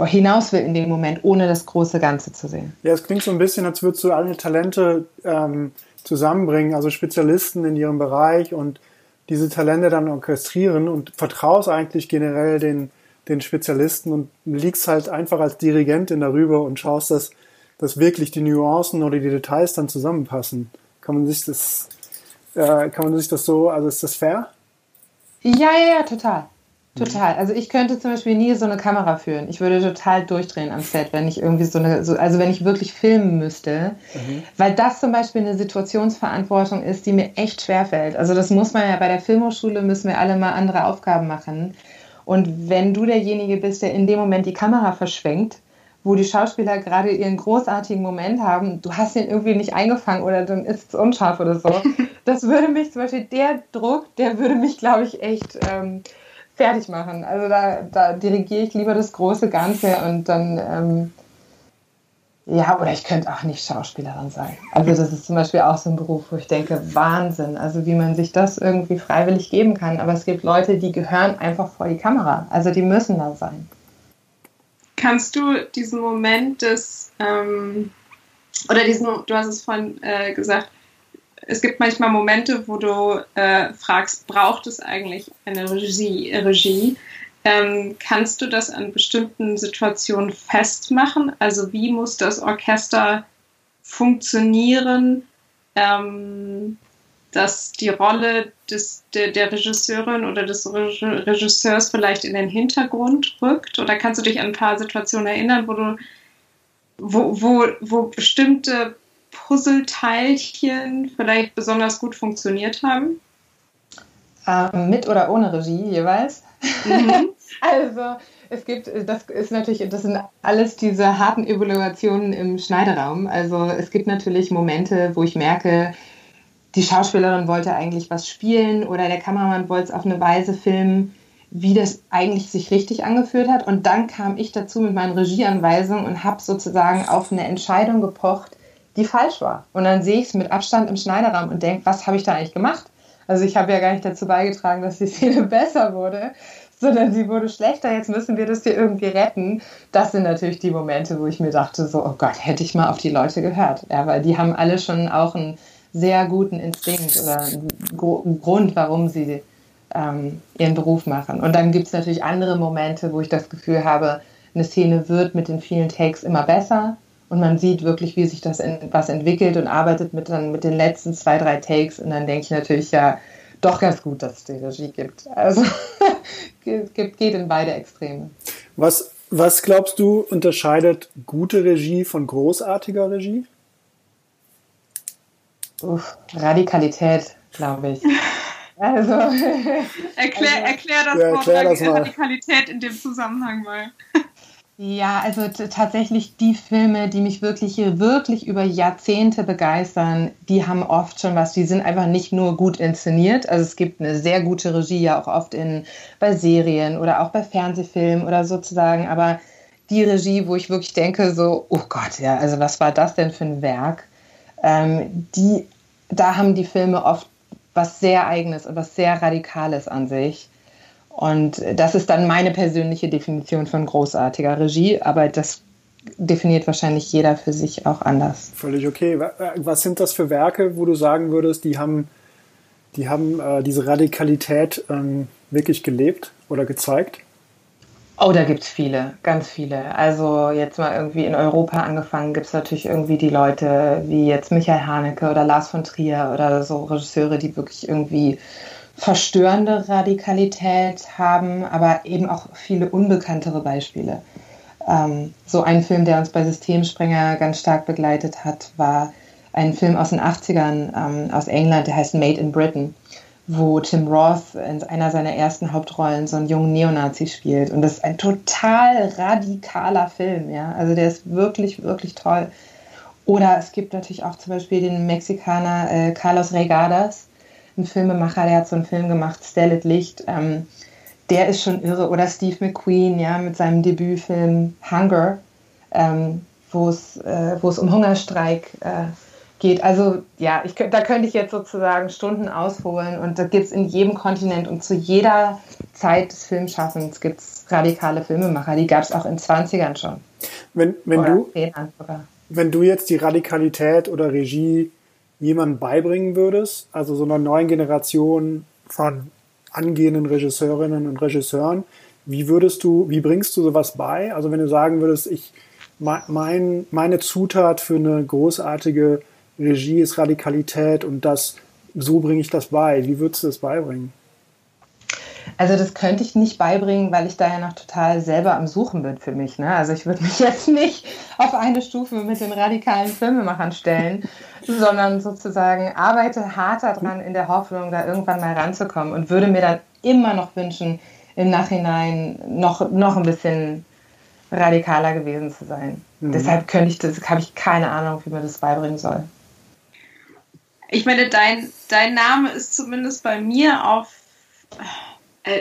hinaus will in dem Moment, ohne das große Ganze zu sehen. Ja, es klingt so ein bisschen, als würdest du alle Talente ähm, zusammenbringen, also Spezialisten in ihrem Bereich und diese Talente dann orchestrieren und vertraust eigentlich generell den, den Spezialisten und liegst halt einfach als Dirigentin darüber und schaust, dass, dass wirklich die Nuancen oder die Details dann zusammenpassen. Kann man sich das, äh, kann man sich das so, also ist das fair? Ja, ja, ja, total. Total. Also ich könnte zum Beispiel nie so eine Kamera führen. Ich würde total durchdrehen am Set, wenn ich irgendwie so eine, so, also wenn ich wirklich filmen müsste, mhm. weil das zum Beispiel eine Situationsverantwortung ist, die mir echt schwer fällt. Also das muss man ja bei der Filmhochschule müssen wir alle mal andere Aufgaben machen. Und wenn du derjenige bist, der in dem Moment die Kamera verschwenkt, wo die Schauspieler gerade ihren großartigen Moment haben, du hast ihn irgendwie nicht eingefangen oder dann ist es unscharf oder so. <laughs> Das würde mich zum Beispiel, der Druck, der würde mich, glaube ich, echt ähm, fertig machen. Also da, da dirigiere ich lieber das große Ganze und dann, ähm, ja, oder ich könnte auch nicht Schauspielerin sein. Also das ist zum Beispiel auch so ein Beruf, wo ich denke, Wahnsinn, also wie man sich das irgendwie freiwillig geben kann. Aber es gibt Leute, die gehören einfach vor die Kamera. Also die müssen da sein. Kannst du diesen Moment des, ähm, oder diesen, du hast es vorhin äh, gesagt, es gibt manchmal Momente, wo du äh, fragst, braucht es eigentlich eine Regie? Regie? Ähm, kannst du das an bestimmten Situationen festmachen? Also wie muss das Orchester funktionieren, ähm, dass die Rolle des, der, der, Regisseurin oder des Regisseurs vielleicht in den Hintergrund rückt? Oder kannst du dich an ein paar Situationen erinnern, wo du wo, wo, wo bestimmte Puzzleteilchen vielleicht besonders gut funktioniert haben? Ähm, mit oder ohne Regie jeweils. Mhm. <laughs> also es gibt, das ist natürlich, das sind alles diese harten Evaluationen im Schneideraum. Also es gibt natürlich Momente, wo ich merke, die Schauspielerin wollte eigentlich was spielen oder der Kameramann wollte es auf eine Weise filmen, wie das eigentlich sich richtig angefühlt hat. Und dann kam ich dazu mit meinen Regieanweisungen und habe sozusagen auf eine Entscheidung gepocht, die falsch war. Und dann sehe ich es mit Abstand im Schneiderraum und denke, was habe ich da eigentlich gemacht? Also ich habe ja gar nicht dazu beigetragen, dass die <laughs> Szene besser wurde, sondern sie wurde schlechter. Jetzt müssen wir das hier irgendwie retten. Das sind natürlich die Momente, wo ich mir dachte, so, oh Gott, hätte ich mal auf die Leute gehört. Ja, weil die haben alle schon auch einen sehr guten Instinkt oder einen Grund, warum sie ähm, ihren Beruf machen. Und dann gibt es natürlich andere Momente, wo ich das Gefühl habe, eine Szene wird mit den vielen Takes immer besser und man sieht wirklich, wie sich das in, was entwickelt und arbeitet mit, dann, mit den letzten zwei, drei Takes. Und dann denke ich natürlich, ja, doch ganz gut, dass es die Regie gibt. Also <laughs> geht, geht in beide Extreme. Was, was glaubst du unterscheidet gute Regie von großartiger Regie? Uff, Radikalität, glaube ich. <laughs> Also, erklär, also, erklär das ja, Wort Radikalität in dem Zusammenhang mal. Ja, also tatsächlich die Filme, die mich wirklich, wirklich über Jahrzehnte begeistern, die haben oft schon was. Die sind einfach nicht nur gut inszeniert. Also es gibt eine sehr gute Regie ja auch oft in, bei Serien oder auch bei Fernsehfilmen oder sozusagen. Aber die Regie, wo ich wirklich denke, so, oh Gott, ja, also was war das denn für ein Werk? Ähm, die, da haben die Filme oft was sehr Eigenes und was sehr Radikales an sich. Und das ist dann meine persönliche Definition von großartiger Regie, aber das definiert wahrscheinlich jeder für sich auch anders. Völlig okay. Was sind das für Werke, wo du sagen würdest, die haben, die haben äh, diese Radikalität ähm, wirklich gelebt oder gezeigt? Oh, da gibt es viele, ganz viele. Also jetzt mal irgendwie in Europa angefangen, gibt es natürlich irgendwie die Leute wie jetzt Michael Haneke oder Lars von Trier oder so Regisseure, die wirklich irgendwie verstörende Radikalität haben, aber eben auch viele unbekanntere Beispiele. Ähm, so ein Film, der uns bei Systemsprenger ganz stark begleitet hat, war ein Film aus den 80ern ähm, aus England, der heißt Made in Britain, wo Tim Roth in einer seiner ersten Hauptrollen so einen jungen Neonazi spielt. Und das ist ein total radikaler Film, ja. Also der ist wirklich, wirklich toll. Oder es gibt natürlich auch zum Beispiel den Mexikaner äh, Carlos Regadas, ein Filmemacher, der hat so einen Film gemacht, Stellet Licht. Ähm, der ist schon irre. Oder Steve McQueen, ja, mit seinem Debütfilm Hunger, ähm, wo es äh, um Hungerstreik äh, geht. Also ja, ich, da könnte ich jetzt sozusagen Stunden ausholen und da gibt es in jedem Kontinent und zu jeder Zeit des Filmschaffens gibt es radikale Filmemacher. Die gab es auch in 20ern schon. Wenn, wenn, du, wenn du jetzt die Radikalität oder Regie jemandem beibringen würdest, also so einer neuen Generation von angehenden Regisseurinnen und Regisseuren. Wie würdest du, wie bringst du sowas bei? Also wenn du sagen würdest, ich, mein, meine Zutat für eine großartige Regie ist Radikalität und das, so bringe ich das bei. Wie würdest du das beibringen? Also das könnte ich nicht beibringen, weil ich da ja noch total selber am Suchen bin für mich. Ne? Also ich würde mich <laughs> jetzt nicht auf eine Stufe mit den radikalen Filmemachern stellen, <laughs> sondern sozusagen arbeite hart daran in der Hoffnung, da irgendwann mal ranzukommen und würde mir dann immer noch wünschen, im Nachhinein noch, noch ein bisschen radikaler gewesen zu sein. Mhm. Deshalb könnte ich das, habe ich keine Ahnung, wie man das beibringen soll. Ich meine, dein, dein Name ist zumindest bei mir auf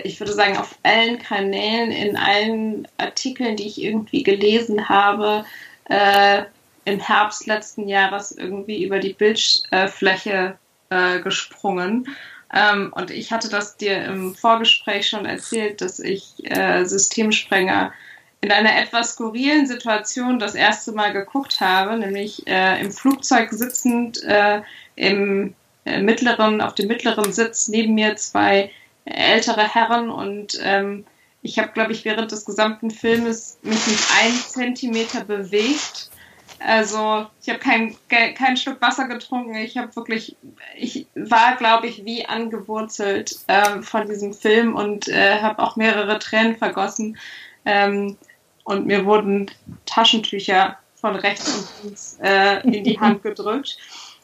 ich würde sagen, auf allen Kanälen, in allen Artikeln, die ich irgendwie gelesen habe, äh, im Herbst letzten Jahres irgendwie über die Bildfläche äh, gesprungen. Ähm, und ich hatte das dir im Vorgespräch schon erzählt, dass ich äh, Systemsprenger in einer etwas skurrilen Situation das erste Mal geguckt habe, nämlich äh, im Flugzeug sitzend äh, im mittleren, auf dem mittleren Sitz neben mir zwei ältere Herren und ähm, ich habe, glaube ich, während des gesamten Filmes mich nicht einen Zentimeter bewegt. Also ich habe keinen kein Stück Wasser getrunken. Ich habe wirklich, ich war, glaube ich, wie angewurzelt äh, von diesem Film und äh, habe auch mehrere Tränen vergossen. Ähm, und mir wurden Taschentücher von rechts und links äh, in die <laughs> Hand gedrückt.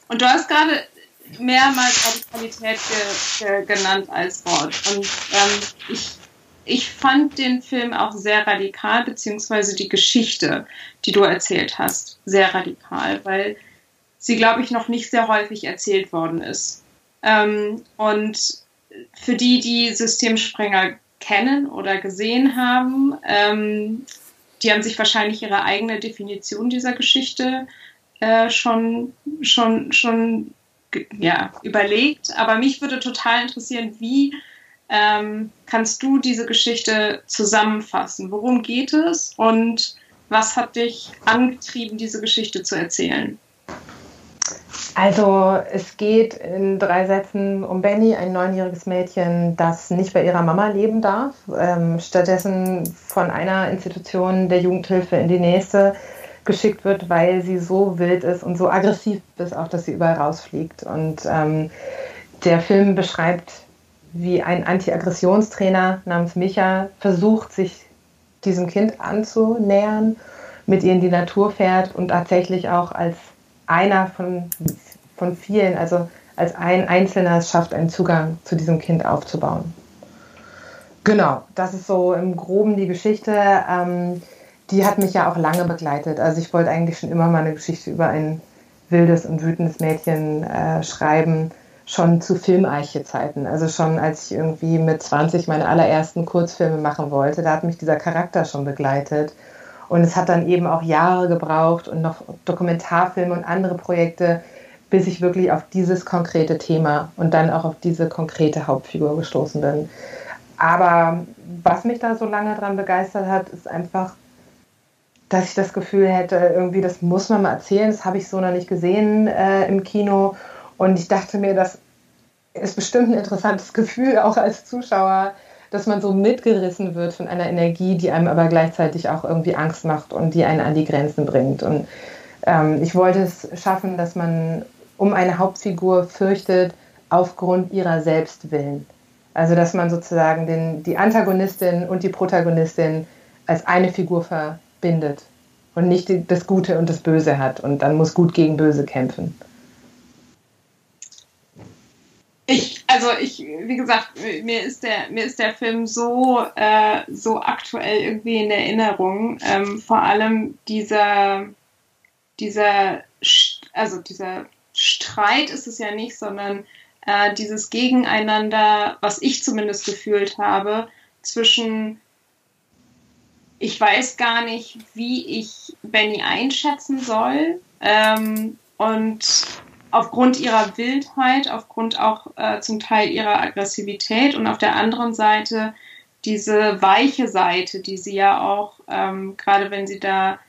Und du hast gerade mehrmals Radikalität ge, ge, genannt als Wort. Und ähm, ich, ich fand den Film auch sehr radikal, beziehungsweise die Geschichte, die du erzählt hast, sehr radikal, weil sie, glaube ich, noch nicht sehr häufig erzählt worden ist. Ähm, und für die, die Systemsprenger kennen oder gesehen haben, ähm, die haben sich wahrscheinlich ihre eigene Definition dieser Geschichte äh, schon, schon, schon ja, überlegt. Aber mich würde total interessieren, wie ähm, kannst du diese Geschichte zusammenfassen? Worum geht es und was hat dich angetrieben, diese Geschichte zu erzählen? Also es geht in drei Sätzen um Benny, ein neunjähriges Mädchen, das nicht bei ihrer Mama leben darf, ähm, stattdessen von einer Institution der Jugendhilfe in die nächste geschickt wird, weil sie so wild ist und so aggressiv ist, auch dass sie überall rausfliegt. Und ähm, der Film beschreibt, wie ein Anti-Aggressionstrainer namens Micha versucht, sich diesem Kind anzunähern, mit ihr in die Natur fährt und tatsächlich auch als einer von, von vielen, also als ein Einzelner es schafft, einen Zugang zu diesem Kind aufzubauen. Genau, das ist so im Groben die Geschichte. Ähm, die hat mich ja auch lange begleitet. Also ich wollte eigentlich schon immer mal eine Geschichte über ein wildes und wütendes Mädchen äh, schreiben, schon zu Filmarche-Zeiten. Also schon als ich irgendwie mit 20 meine allerersten Kurzfilme machen wollte, da hat mich dieser Charakter schon begleitet. Und es hat dann eben auch Jahre gebraucht und noch Dokumentarfilme und andere Projekte, bis ich wirklich auf dieses konkrete Thema und dann auch auf diese konkrete Hauptfigur gestoßen bin. Aber was mich da so lange dran begeistert hat, ist einfach dass ich das Gefühl hätte, irgendwie, das muss man mal erzählen, das habe ich so noch nicht gesehen äh, im Kino. Und ich dachte mir, das ist bestimmt ein interessantes <laughs> Gefühl, auch als Zuschauer, dass man so mitgerissen wird von einer Energie, die einem aber gleichzeitig auch irgendwie Angst macht und die einen an die Grenzen bringt. Und ähm, ich wollte es schaffen, dass man um eine Hauptfigur fürchtet, aufgrund ihrer Selbstwillen. Also dass man sozusagen den, die Antagonistin und die Protagonistin als eine Figur ver bindet und nicht das Gute und das Böse hat und dann muss Gut gegen Böse kämpfen. Ich, also ich, wie gesagt, mir ist der, mir ist der Film so, äh, so aktuell irgendwie in Erinnerung. Ähm, vor allem dieser, dieser, also dieser Streit ist es ja nicht, sondern äh, dieses Gegeneinander, was ich zumindest gefühlt habe, zwischen ich weiß gar nicht, wie ich Benny einschätzen soll. Ähm, und aufgrund ihrer Wildheit, aufgrund auch äh, zum Teil ihrer Aggressivität und auf der anderen Seite diese weiche Seite, die sie ja auch, ähm, gerade wenn sie da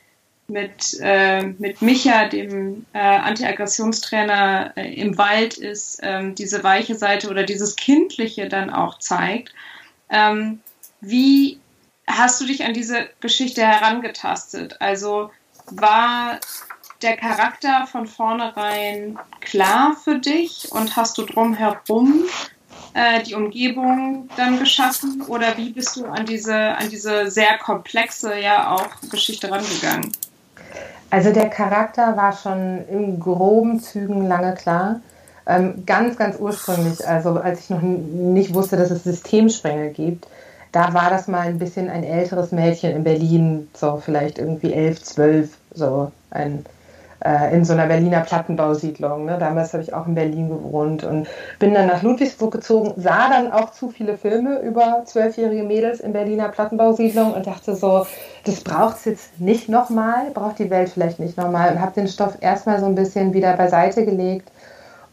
mit, äh, mit Micha, dem äh, Anti-Aggressionstrainer äh, im Wald ist, ähm, diese weiche Seite oder dieses Kindliche dann auch zeigt. Ähm, wie hast du dich an diese Geschichte herangetastet? Also war der Charakter von vornherein klar für dich und hast du drumherum äh, die Umgebung dann geschaffen oder wie bist du an diese, an diese sehr komplexe ja auch Geschichte rangegangen? Also der Charakter war schon in groben Zügen lange klar. Ähm, ganz, ganz ursprünglich, also als ich noch nicht wusste, dass es Systemsprengel gibt, da war das mal ein bisschen ein älteres Mädchen in Berlin, so vielleicht irgendwie elf, zwölf, so ein äh, in so einer Berliner Plattenbausiedlung. Ne? Damals habe ich auch in Berlin gewohnt und bin dann nach Ludwigsburg gezogen, sah dann auch zu viele Filme über zwölfjährige Mädels in Berliner Plattenbausiedlung und dachte so, das braucht es jetzt nicht nochmal, braucht die Welt vielleicht nicht nochmal und habe den Stoff erstmal so ein bisschen wieder beiseite gelegt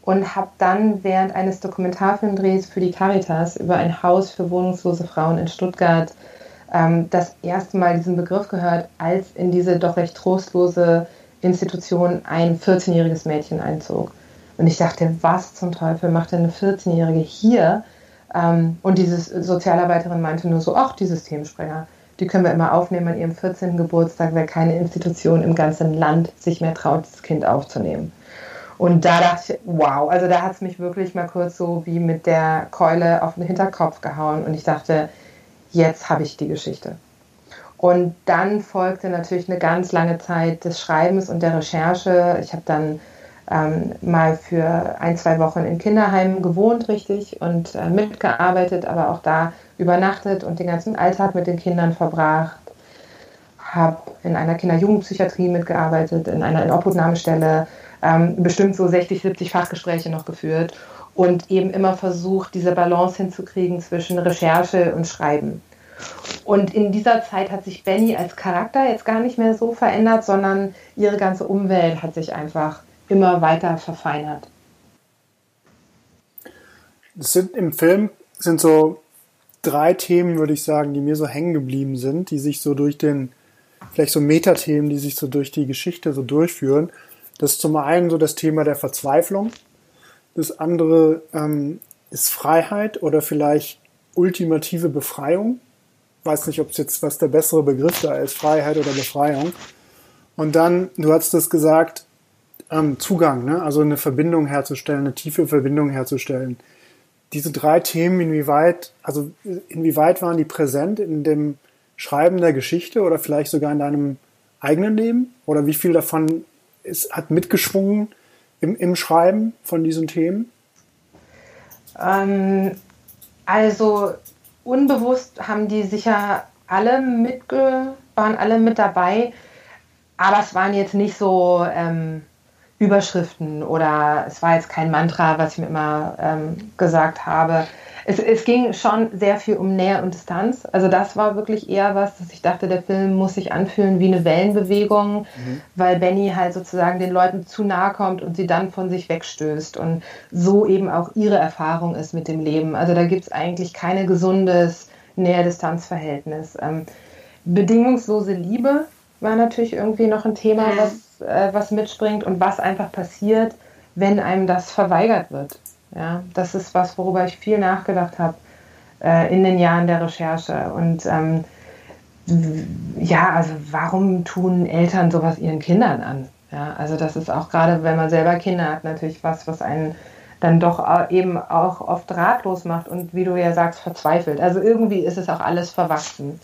und habe dann während eines Dokumentarfilmdrehs für die Caritas über ein Haus für wohnungslose Frauen in Stuttgart ähm, das erste Mal diesen Begriff gehört, als in diese doch recht trostlose Institution ein 14-jähriges Mädchen einzog. Und ich dachte, was zum Teufel macht denn eine 14-Jährige hier? Ähm, und diese Sozialarbeiterin meinte nur so, ach, die Systemsprenger, die können wir immer aufnehmen an ihrem 14. Geburtstag, weil keine Institution im ganzen Land sich mehr traut, das Kind aufzunehmen. Und da dachte ich, wow, also da hat es mich wirklich mal kurz so wie mit der Keule auf den Hinterkopf gehauen. Und ich dachte, jetzt habe ich die Geschichte. Und dann folgte natürlich eine ganz lange Zeit des Schreibens und der Recherche. Ich habe dann ähm, mal für ein, zwei Wochen in Kinderheimen gewohnt, richtig, und äh, mitgearbeitet, aber auch da übernachtet und den ganzen Alltag mit den Kindern verbracht. Habe in einer Kinder-Jugendpsychiatrie mitgearbeitet, in einer Inobhutnahmestelle, ähm, bestimmt so 60, 70 Fachgespräche noch geführt und eben immer versucht, diese Balance hinzukriegen zwischen Recherche und Schreiben. Und in dieser Zeit hat sich Benny als Charakter jetzt gar nicht mehr so verändert, sondern ihre ganze Umwelt hat sich einfach immer weiter verfeinert. Es sind im Film sind so drei Themen, würde ich sagen, die mir so hängen geblieben sind, die sich so durch den, vielleicht so Metathemen, die sich so durch die Geschichte so durchführen. Das ist zum einen so das Thema der Verzweiflung. Das andere ähm, ist Freiheit oder vielleicht ultimative Befreiung weiß nicht, ob es jetzt was der bessere Begriff da ist, Freiheit oder Befreiung. Und dann, du hast es gesagt, ähm, Zugang, ne? also eine Verbindung herzustellen, eine tiefe Verbindung herzustellen. Diese drei Themen, inwieweit, also inwieweit waren die präsent in dem Schreiben der Geschichte oder vielleicht sogar in deinem eigenen Leben? Oder wie viel davon ist, hat mitgeschwungen im, im Schreiben von diesen Themen? Ähm, also unbewusst haben die sicher alle mitge waren alle mit dabei, aber es waren jetzt nicht so ähm, Überschriften oder es war jetzt kein Mantra, was ich mir immer ähm, gesagt habe es, es ging schon sehr viel um Nähe und Distanz. Also das war wirklich eher was, dass ich dachte, der Film muss sich anfühlen wie eine Wellenbewegung, mhm. weil Benny halt sozusagen den Leuten zu nahe kommt und sie dann von sich wegstößt und so eben auch ihre Erfahrung ist mit dem Leben. Also da gibt es eigentlich kein gesundes Nähe-Distanz-Verhältnis. Ähm, bedingungslose Liebe war natürlich irgendwie noch ein Thema, was, äh, was mitspringt und was einfach passiert, wenn einem das verweigert wird. Ja, das ist was, worüber ich viel nachgedacht habe äh, in den Jahren der Recherche. Und ähm, ja, also warum tun Eltern sowas ihren Kindern an? Ja, also das ist auch gerade, wenn man selber Kinder hat, natürlich was, was einen dann doch eben auch oft ratlos macht und wie du ja sagst, verzweifelt. Also irgendwie ist es auch alles verwachsen.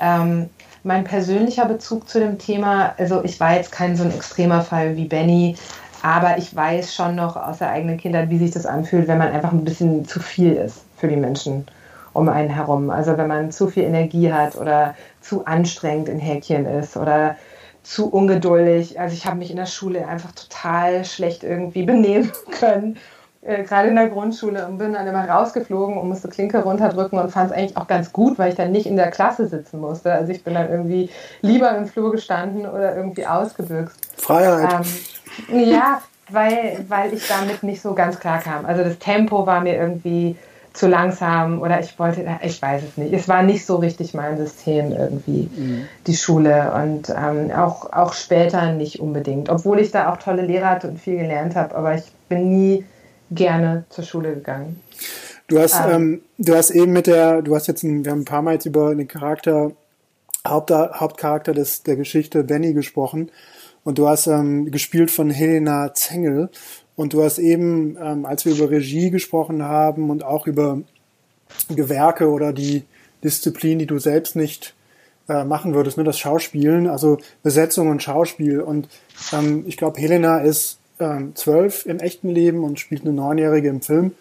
Ähm, mein persönlicher Bezug zu dem Thema, also ich war jetzt kein so ein extremer Fall wie Benny, aber ich weiß schon noch aus der eigenen Kindheit, wie sich das anfühlt, wenn man einfach ein bisschen zu viel ist für die Menschen um einen herum. Also wenn man zu viel Energie hat oder zu anstrengend in Häkchen ist oder zu ungeduldig. Also ich habe mich in der Schule einfach total schlecht irgendwie <laughs> benehmen können. Äh, gerade in der Grundschule und bin dann immer rausgeflogen und musste Klinke runterdrücken und fand es eigentlich auch ganz gut, weil ich dann nicht in der Klasse sitzen musste. Also ich bin dann irgendwie lieber im Flur gestanden oder irgendwie ausgebüxt. Freiheit. Ähm, ja, weil, weil ich damit nicht so ganz klar kam. Also das Tempo war mir irgendwie zu langsam oder ich wollte, ich weiß es nicht. Es war nicht so richtig mein System irgendwie, mhm. die Schule und ähm, auch, auch später nicht unbedingt, obwohl ich da auch tolle Lehrer hatte und viel gelernt habe, aber ich bin nie gerne zur Schule gegangen. Du hast, ähm, ähm, du hast eben mit der, du hast jetzt, ein, wir haben ein paar Mal jetzt über den Charakter, Haupt, Hauptcharakter des, der Geschichte Benny gesprochen und du hast ähm, gespielt von Helena Zengel und du hast eben, ähm, als wir über Regie gesprochen haben und auch über Gewerke oder die Disziplin, die du selbst nicht äh, machen würdest, nur ne, das Schauspielen, also Besetzung und Schauspiel. Und ähm, ich glaube, Helena ist ähm, zwölf im echten Leben und spielt eine Neunjährige im Film.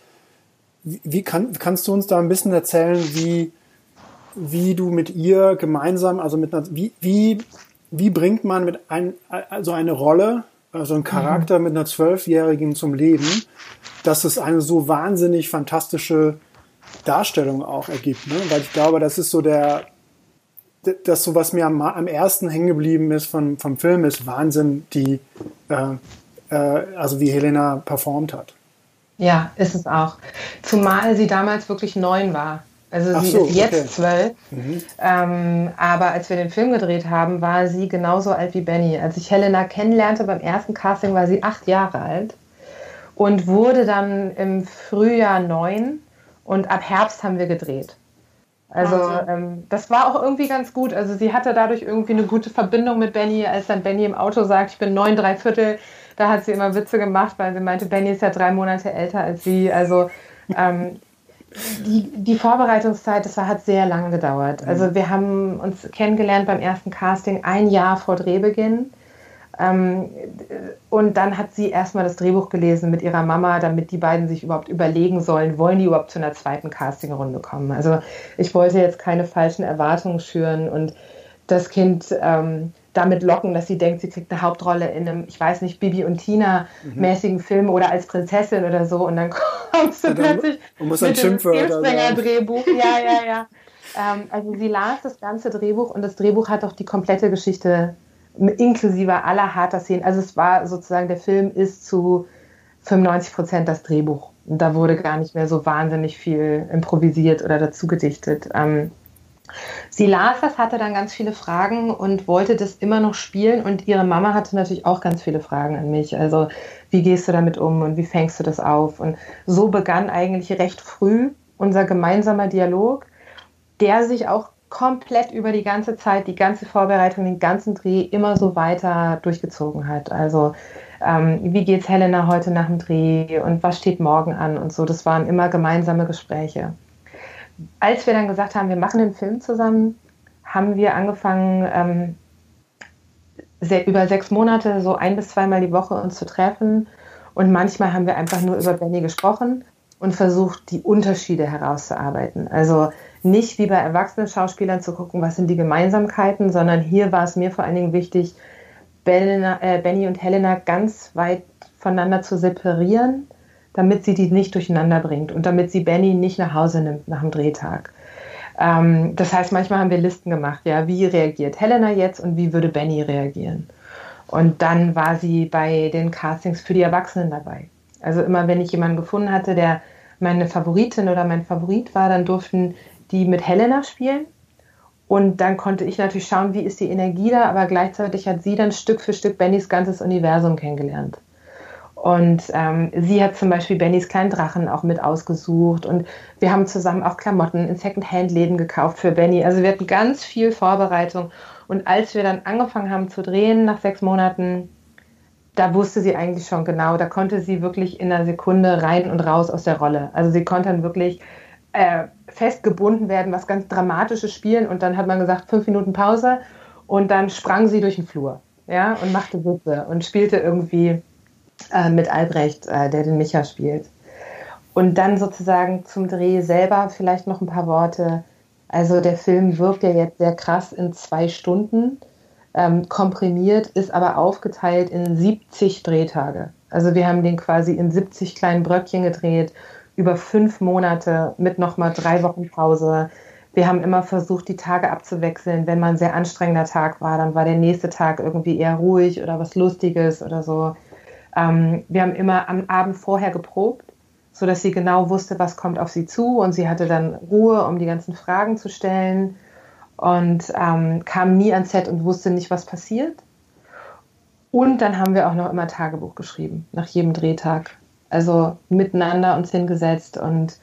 Wie, wie kann, kannst du uns da ein bisschen erzählen, wie, wie du mit ihr gemeinsam, also mit einer, wie, wie, wie bringt man mit ein, also eine Rolle also ein Charakter mhm. mit einer Zwölfjährigen zum Leben, dass es eine so wahnsinnig fantastische Darstellung auch ergibt. Ne? Weil ich glaube, das ist so der, das so, was mir am, am ersten hängen geblieben ist von, vom Film, ist Wahnsinn, die, äh, äh, also wie Helena performt hat. Ja, ist es auch. Zumal sie damals wirklich neun war. Also Ach sie so, ist jetzt zwölf. Mhm. Ähm, aber als wir den Film gedreht haben, war sie genauso alt wie Benny. Als ich Helena kennenlernte beim ersten Casting, war sie acht Jahre alt und wurde dann im Frühjahr neun und ab Herbst haben wir gedreht. Also ähm, das war auch irgendwie ganz gut. Also sie hatte dadurch irgendwie eine gute Verbindung mit Benny, als dann Benny im Auto sagt, ich bin neun, drei Viertel. Da hat sie immer Witze gemacht, weil sie meinte, Benny ist ja drei Monate älter als sie. Also ähm, die, die Vorbereitungszeit, das war, hat sehr lange gedauert. Mhm. Also wir haben uns kennengelernt beim ersten Casting ein Jahr vor Drehbeginn. Ähm, und dann hat sie erstmal das Drehbuch gelesen mit ihrer Mama, damit die beiden sich überhaupt überlegen sollen, wollen die überhaupt zu einer zweiten Castingrunde kommen. Also ich wollte jetzt keine falschen Erwartungen schüren und das Kind ähm, damit locken, dass sie denkt, sie kriegt eine Hauptrolle in einem, ich weiß nicht, Bibi und Tina mäßigen mhm. Film oder als Prinzessin oder so und dann <laughs> kommst du plötzlich mit dem Skillspringer-Drehbuch. Ja, ja, ja. <laughs> ähm, also sie las das ganze Drehbuch und das Drehbuch hat auch die komplette Geschichte inklusive aller harter Szenen. Also es war sozusagen, der Film ist zu 95 Prozent das Drehbuch. Und da wurde gar nicht mehr so wahnsinnig viel improvisiert oder dazu gedichtet. Ähm, Sie las das, hatte dann ganz viele Fragen und wollte das immer noch spielen. Und ihre Mama hatte natürlich auch ganz viele Fragen an mich. Also, wie gehst du damit um und wie fängst du das auf? Und so begann eigentlich recht früh unser gemeinsamer Dialog, der sich auch komplett über die ganze Zeit, die ganze Vorbereitung, den ganzen Dreh immer so weiter durchgezogen hat. Also, ähm, wie geht's Helena heute nach dem Dreh und was steht morgen an und so. Das waren immer gemeinsame Gespräche als wir dann gesagt haben, wir machen den Film zusammen, haben wir angefangen, ähm, sehr, über sechs Monate so ein bis zweimal die Woche uns zu treffen. Und manchmal haben wir einfach nur über Benny gesprochen und versucht, die Unterschiede herauszuarbeiten. Also nicht wie bei erwachsenen Schauspielern zu gucken, was sind die Gemeinsamkeiten, sondern hier war es mir vor allen Dingen wichtig, äh, Benny und Helena ganz weit voneinander zu separieren damit sie die nicht durcheinander bringt und damit sie Benny nicht nach Hause nimmt nach dem Drehtag. Ähm, das heißt, manchmal haben wir Listen gemacht, ja, wie reagiert Helena jetzt und wie würde Benny reagieren. Und dann war sie bei den Castings für die Erwachsenen dabei. Also immer, wenn ich jemanden gefunden hatte, der meine Favoritin oder mein Favorit war, dann durften die mit Helena spielen. Und dann konnte ich natürlich schauen, wie ist die Energie da, aber gleichzeitig hat sie dann Stück für Stück Bennys ganzes Universum kennengelernt. Und ähm, sie hat zum Beispiel Bennys kleinen Drachen auch mit ausgesucht. Und wir haben zusammen auch Klamotten in Secondhand-Läden gekauft für Benny. Also wir hatten ganz viel Vorbereitung. Und als wir dann angefangen haben zu drehen nach sechs Monaten, da wusste sie eigentlich schon genau, da konnte sie wirklich in einer Sekunde rein und raus aus der Rolle. Also sie konnte dann wirklich äh, festgebunden werden, was ganz Dramatisches spielen. Und dann hat man gesagt, fünf Minuten Pause. Und dann sprang sie durch den Flur ja, und machte Witze und spielte irgendwie äh, mit Albrecht, äh, der den Micha spielt. Und dann sozusagen zum Dreh selber vielleicht noch ein paar Worte. Also der Film wirkt ja jetzt sehr krass in zwei Stunden, ähm, komprimiert, ist aber aufgeteilt in 70 Drehtage. Also wir haben den quasi in 70 kleinen Bröckchen gedreht, über fünf Monate mit nochmal drei Wochen Pause. Wir haben immer versucht, die Tage abzuwechseln. Wenn mal ein sehr anstrengender Tag war, dann war der nächste Tag irgendwie eher ruhig oder was Lustiges oder so. Ähm, wir haben immer am Abend vorher geprobt, sodass sie genau wusste, was kommt auf sie zu und sie hatte dann Ruhe, um die ganzen Fragen zu stellen und ähm, kam nie ans Set und wusste nicht, was passiert. Und dann haben wir auch noch immer Tagebuch geschrieben, nach jedem Drehtag. Also miteinander uns hingesetzt und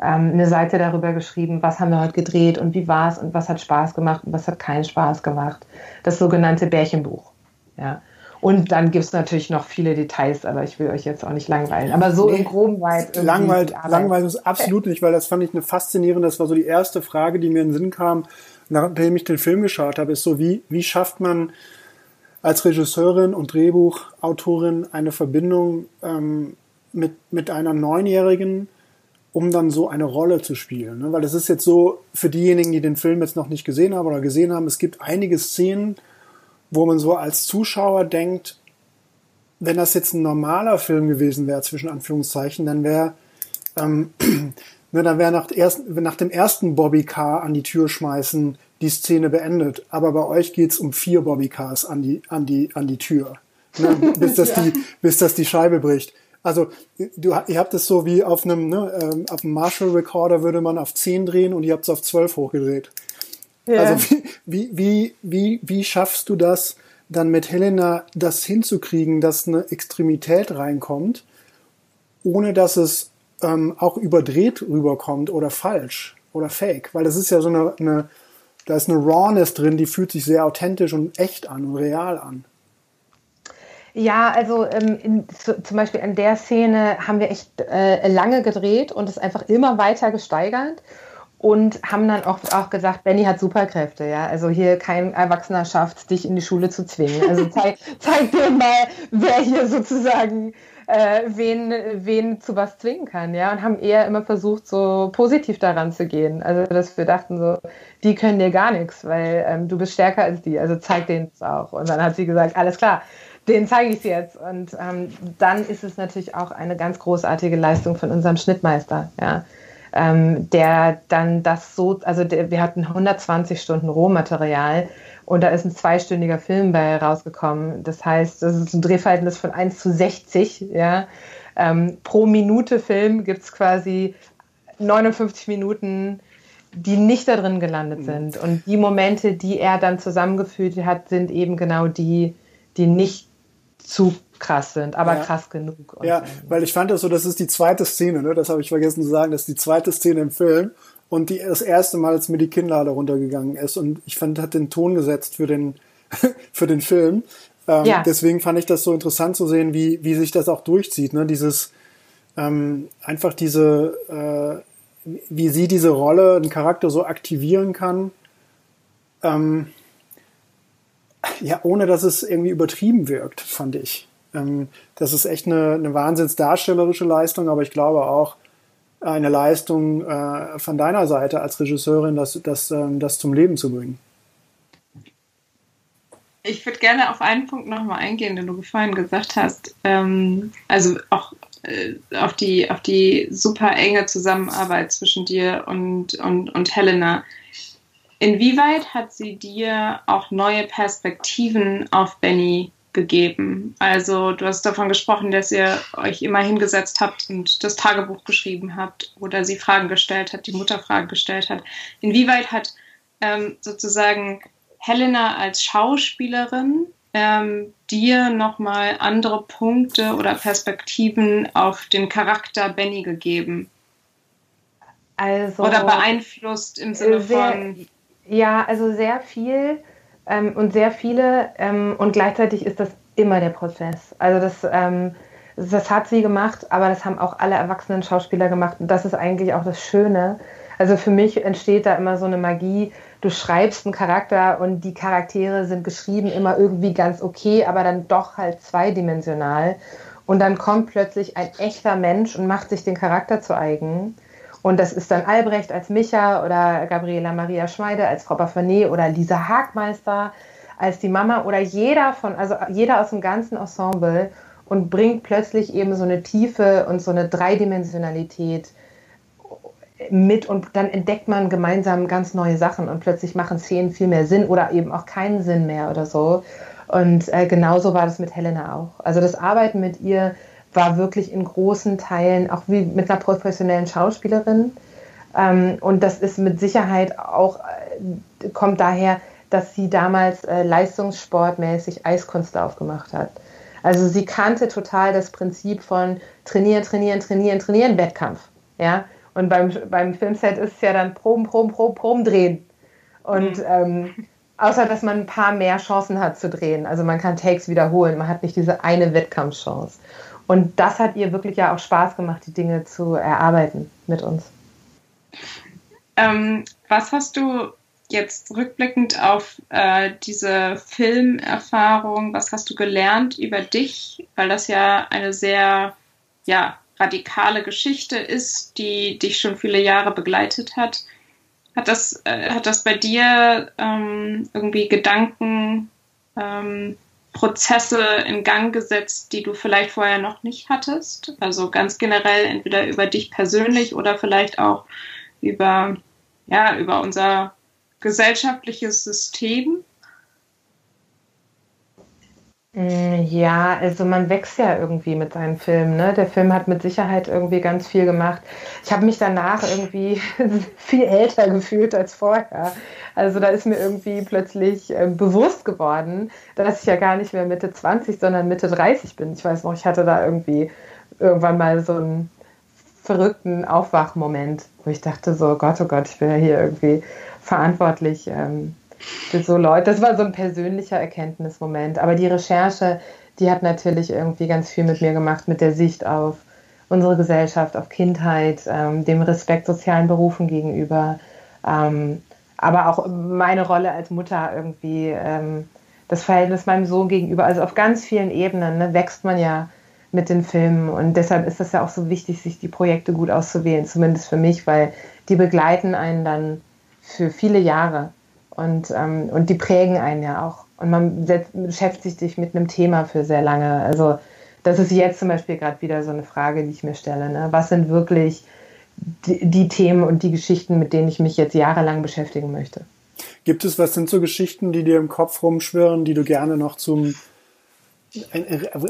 ähm, eine Seite darüber geschrieben, was haben wir heute gedreht und wie war es und was hat Spaß gemacht und was hat keinen Spaß gemacht. Das sogenannte Bärchenbuch. Ja. Und dann gibt es natürlich noch viele Details, aber ich will euch jetzt auch nicht langweilen. Aber so nee, im Groben weit. Langweilt, langweilt uns absolut nicht, weil das fand ich eine faszinierende, das war so die erste Frage, die mir in den Sinn kam, nachdem ich den Film geschaut habe, ist so, wie, wie schafft man als Regisseurin und Drehbuchautorin eine Verbindung ähm, mit, mit einer Neunjährigen, um dann so eine Rolle zu spielen. Ne? Weil das ist jetzt so, für diejenigen, die den Film jetzt noch nicht gesehen haben oder gesehen haben, es gibt einige Szenen, wo man so als Zuschauer denkt, wenn das jetzt ein normaler Film gewesen wäre, zwischen Anführungszeichen, dann wäre ähm, <clears throat> ne, dann wäre nach, nach dem ersten Bobbycar an die Tür schmeißen die Szene beendet. Aber bei euch geht's um vier Bobbycars an die, an die, an die Tür. Ne, <laughs> bis, das ja. die, bis das die Scheibe bricht. Also du, ihr habt es so wie auf einem, ne, ähm, auf einem Marshall Recorder würde man auf 10 drehen und ihr habt es auf 12 hochgedreht. Ja. Also wie, wie, wie, wie schaffst du das dann mit Helena, das hinzukriegen, dass eine Extremität reinkommt, ohne dass es ähm, auch überdreht rüberkommt oder falsch oder fake? Weil das ist ja so eine, eine da ist eine Rawness drin, die fühlt sich sehr authentisch und echt an und real an. Ja, also ähm, in, zu, zum Beispiel an der Szene haben wir echt äh, lange gedreht und es einfach immer weiter gesteigert und haben dann auch, auch gesagt, Benny hat Superkräfte, ja. Also hier kein Erwachsener schafft, dich in die Schule zu zwingen. Also <laughs> zeig, zeig dir mal, wer hier sozusagen äh, wen, wen zu was zwingen kann, ja. Und haben eher immer versucht, so positiv daran zu gehen. Also dass wir dachten so, die können dir gar nichts, weil ähm, du bist stärker als die. Also zeig denen es auch. Und dann hat sie gesagt, alles klar den zeige ich jetzt. Und ähm, dann ist es natürlich auch eine ganz großartige Leistung von unserem Schnittmeister, ja, ähm, der dann das so, also der, wir hatten 120 Stunden Rohmaterial und da ist ein zweistündiger Film bei rausgekommen. Das heißt, das ist ein Drehverhältnis von 1 zu 60, ja. Ähm, pro Minute Film gibt es quasi 59 Minuten die nicht da drin gelandet mhm. sind. Und die Momente, die er dann zusammengeführt hat, sind eben genau die, die nicht zu krass sind, aber ja. krass genug. ja, so. weil ich fand das so, das ist die zweite Szene, ne? das habe ich vergessen zu sagen, das ist die zweite Szene im Film und die das erste Mal, als mir die Kinnlade runtergegangen ist und ich fand, hat den Ton gesetzt für den, <laughs> für den Film. Ähm, ja. Deswegen fand ich das so interessant zu sehen, wie, wie sich das auch durchzieht, ne? dieses, ähm, einfach diese, äh, wie sie diese Rolle, den Charakter so aktivieren kann, ähm, ja, ohne dass es irgendwie übertrieben wirkt, fand ich. Ähm, das ist echt eine, eine wahnsinnsdarstellerische Leistung, aber ich glaube auch eine Leistung äh, von deiner Seite als Regisseurin, das, das, ähm, das zum Leben zu bringen. Ich würde gerne auf einen Punkt nochmal eingehen, den du vorhin gesagt hast. Ähm, also auch äh, auf, die, auf die super enge Zusammenarbeit zwischen dir und, und, und Helena. Inwieweit hat sie dir auch neue Perspektiven auf Benny gegeben? Also du hast davon gesprochen, dass ihr euch immer hingesetzt habt und das Tagebuch geschrieben habt oder sie Fragen gestellt hat, die Mutter Fragen gestellt hat. Inwieweit hat ähm, sozusagen Helena als Schauspielerin ähm, dir nochmal andere Punkte oder Perspektiven auf den Charakter Benny gegeben? Also, oder beeinflusst im Sinne sehr, von ja, also sehr viel ähm, und sehr viele ähm, und gleichzeitig ist das immer der Prozess. Also das, ähm, das hat sie gemacht, aber das haben auch alle erwachsenen Schauspieler gemacht und das ist eigentlich auch das Schöne. Also für mich entsteht da immer so eine Magie. Du schreibst einen Charakter und die Charaktere sind geschrieben immer irgendwie ganz okay, aber dann doch halt zweidimensional. Und dann kommt plötzlich ein echter Mensch und macht sich den Charakter zu eigen. Und das ist dann Albrecht als Micha oder Gabriela Maria Schmeide als Frau Baffanet oder Lisa Hagmeister als die Mama oder jeder von, also jeder aus dem ganzen Ensemble und bringt plötzlich eben so eine Tiefe und so eine Dreidimensionalität mit und dann entdeckt man gemeinsam ganz neue Sachen und plötzlich machen Szenen viel mehr Sinn oder eben auch keinen Sinn mehr oder so. Und äh, genauso war das mit Helena auch. Also das Arbeiten mit ihr war wirklich in großen Teilen auch wie mit einer professionellen Schauspielerin. Ähm, und das ist mit Sicherheit auch, äh, kommt daher, dass sie damals äh, leistungssportmäßig Eiskunstlauf gemacht hat. Also sie kannte total das Prinzip von trainieren, trainieren, trainieren, trainieren, Wettkampf. Ja? Und beim, beim Filmset ist es ja dann Proben, Proben, Proben, Proben drehen. Und mhm. ähm, außer dass man ein paar mehr Chancen hat zu drehen. Also man kann Takes wiederholen, man hat nicht diese eine Wettkampfchance. Und das hat ihr wirklich ja auch Spaß gemacht, die Dinge zu erarbeiten mit uns. Ähm, was hast du jetzt rückblickend auf äh, diese Filmerfahrung, was hast du gelernt über dich? Weil das ja eine sehr ja, radikale Geschichte ist, die dich schon viele Jahre begleitet hat. Hat das, äh, hat das bei dir ähm, irgendwie Gedanken, ähm, Prozesse in Gang gesetzt, die du vielleicht vorher noch nicht hattest? Also ganz generell entweder über dich persönlich oder vielleicht auch über, ja, über unser gesellschaftliches System? Mm, ja, also man wächst ja irgendwie mit seinen Filmen. Ne? Der Film hat mit Sicherheit irgendwie ganz viel gemacht. Ich habe mich danach irgendwie <laughs> viel älter gefühlt als vorher. Also da ist mir irgendwie plötzlich äh, bewusst geworden, dass ich ja gar nicht mehr Mitte 20, sondern Mitte 30 bin. Ich weiß noch, ich hatte da irgendwie irgendwann mal so einen verrückten Aufwachmoment, wo ich dachte so, Gott, oh Gott, ich bin ja hier irgendwie verantwortlich. Ähm, für so Leute. Das war so ein persönlicher Erkenntnismoment. Aber die Recherche, die hat natürlich irgendwie ganz viel mit mir gemacht, mit der Sicht auf unsere Gesellschaft, auf Kindheit, ähm, dem Respekt sozialen Berufen gegenüber, ähm, aber auch meine Rolle als Mutter irgendwie, ähm, das Verhältnis meinem Sohn gegenüber. Also auf ganz vielen Ebenen ne, wächst man ja mit den Filmen und deshalb ist es ja auch so wichtig, sich die Projekte gut auszuwählen, zumindest für mich, weil die begleiten einen dann für viele Jahre. Und, ähm, und die prägen einen ja auch. Und man setzt, beschäftigt sich mit einem Thema für sehr lange. Also das ist jetzt zum Beispiel gerade wieder so eine Frage, die ich mir stelle. Ne? Was sind wirklich die, die, Themen und die Geschichten, mit denen ich mich jetzt jahrelang beschäftigen möchte? Gibt es, was sind so Geschichten, die dir im Kopf rumschwirren, die du gerne noch zum,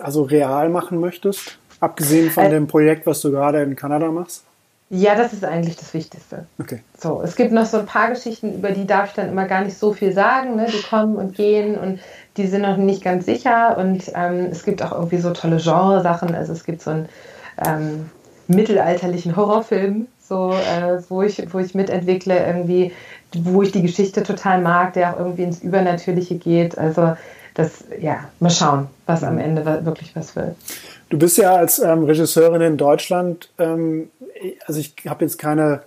also real machen möchtest? Abgesehen von äh, dem Projekt, was du gerade in Kanada machst? Ja, das ist eigentlich das Wichtigste. Okay. So, es gibt noch so ein paar Geschichten, über die darf ich dann immer gar nicht so viel sagen. Ne? Die kommen und gehen und die sind noch nicht ganz sicher. Und ähm, es gibt auch irgendwie so tolle Genresachen. Also es gibt so einen ähm, mittelalterlichen Horrorfilm, so, äh, wo, ich, wo ich mitentwickle, irgendwie, wo ich die Geschichte total mag, der auch irgendwie ins Übernatürliche geht. Also das, ja, mal schauen, was am Ende wirklich was wird. Du bist ja als ähm, Regisseurin in Deutschland ähm, also ich habe jetzt keine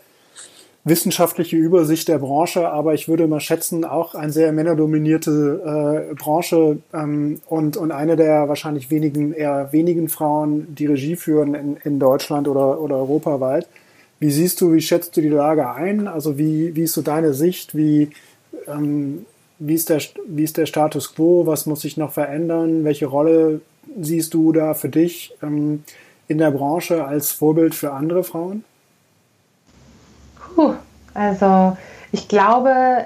wissenschaftliche Übersicht der Branche, aber ich würde mal schätzen, auch eine sehr männerdominierte äh, Branche ähm, und, und eine der wahrscheinlich wenigen, eher wenigen Frauen, die Regie führen in, in Deutschland oder, oder europaweit. Wie siehst du, wie schätzt du die Lage ein? Also wie, wie ist so deine Sicht? Wie, ähm, wie, ist der, wie ist der Status quo? Was muss sich noch verändern? Welche Rolle siehst du da für dich? Ähm, in der Branche als Vorbild für andere Frauen? Puh, also ich glaube,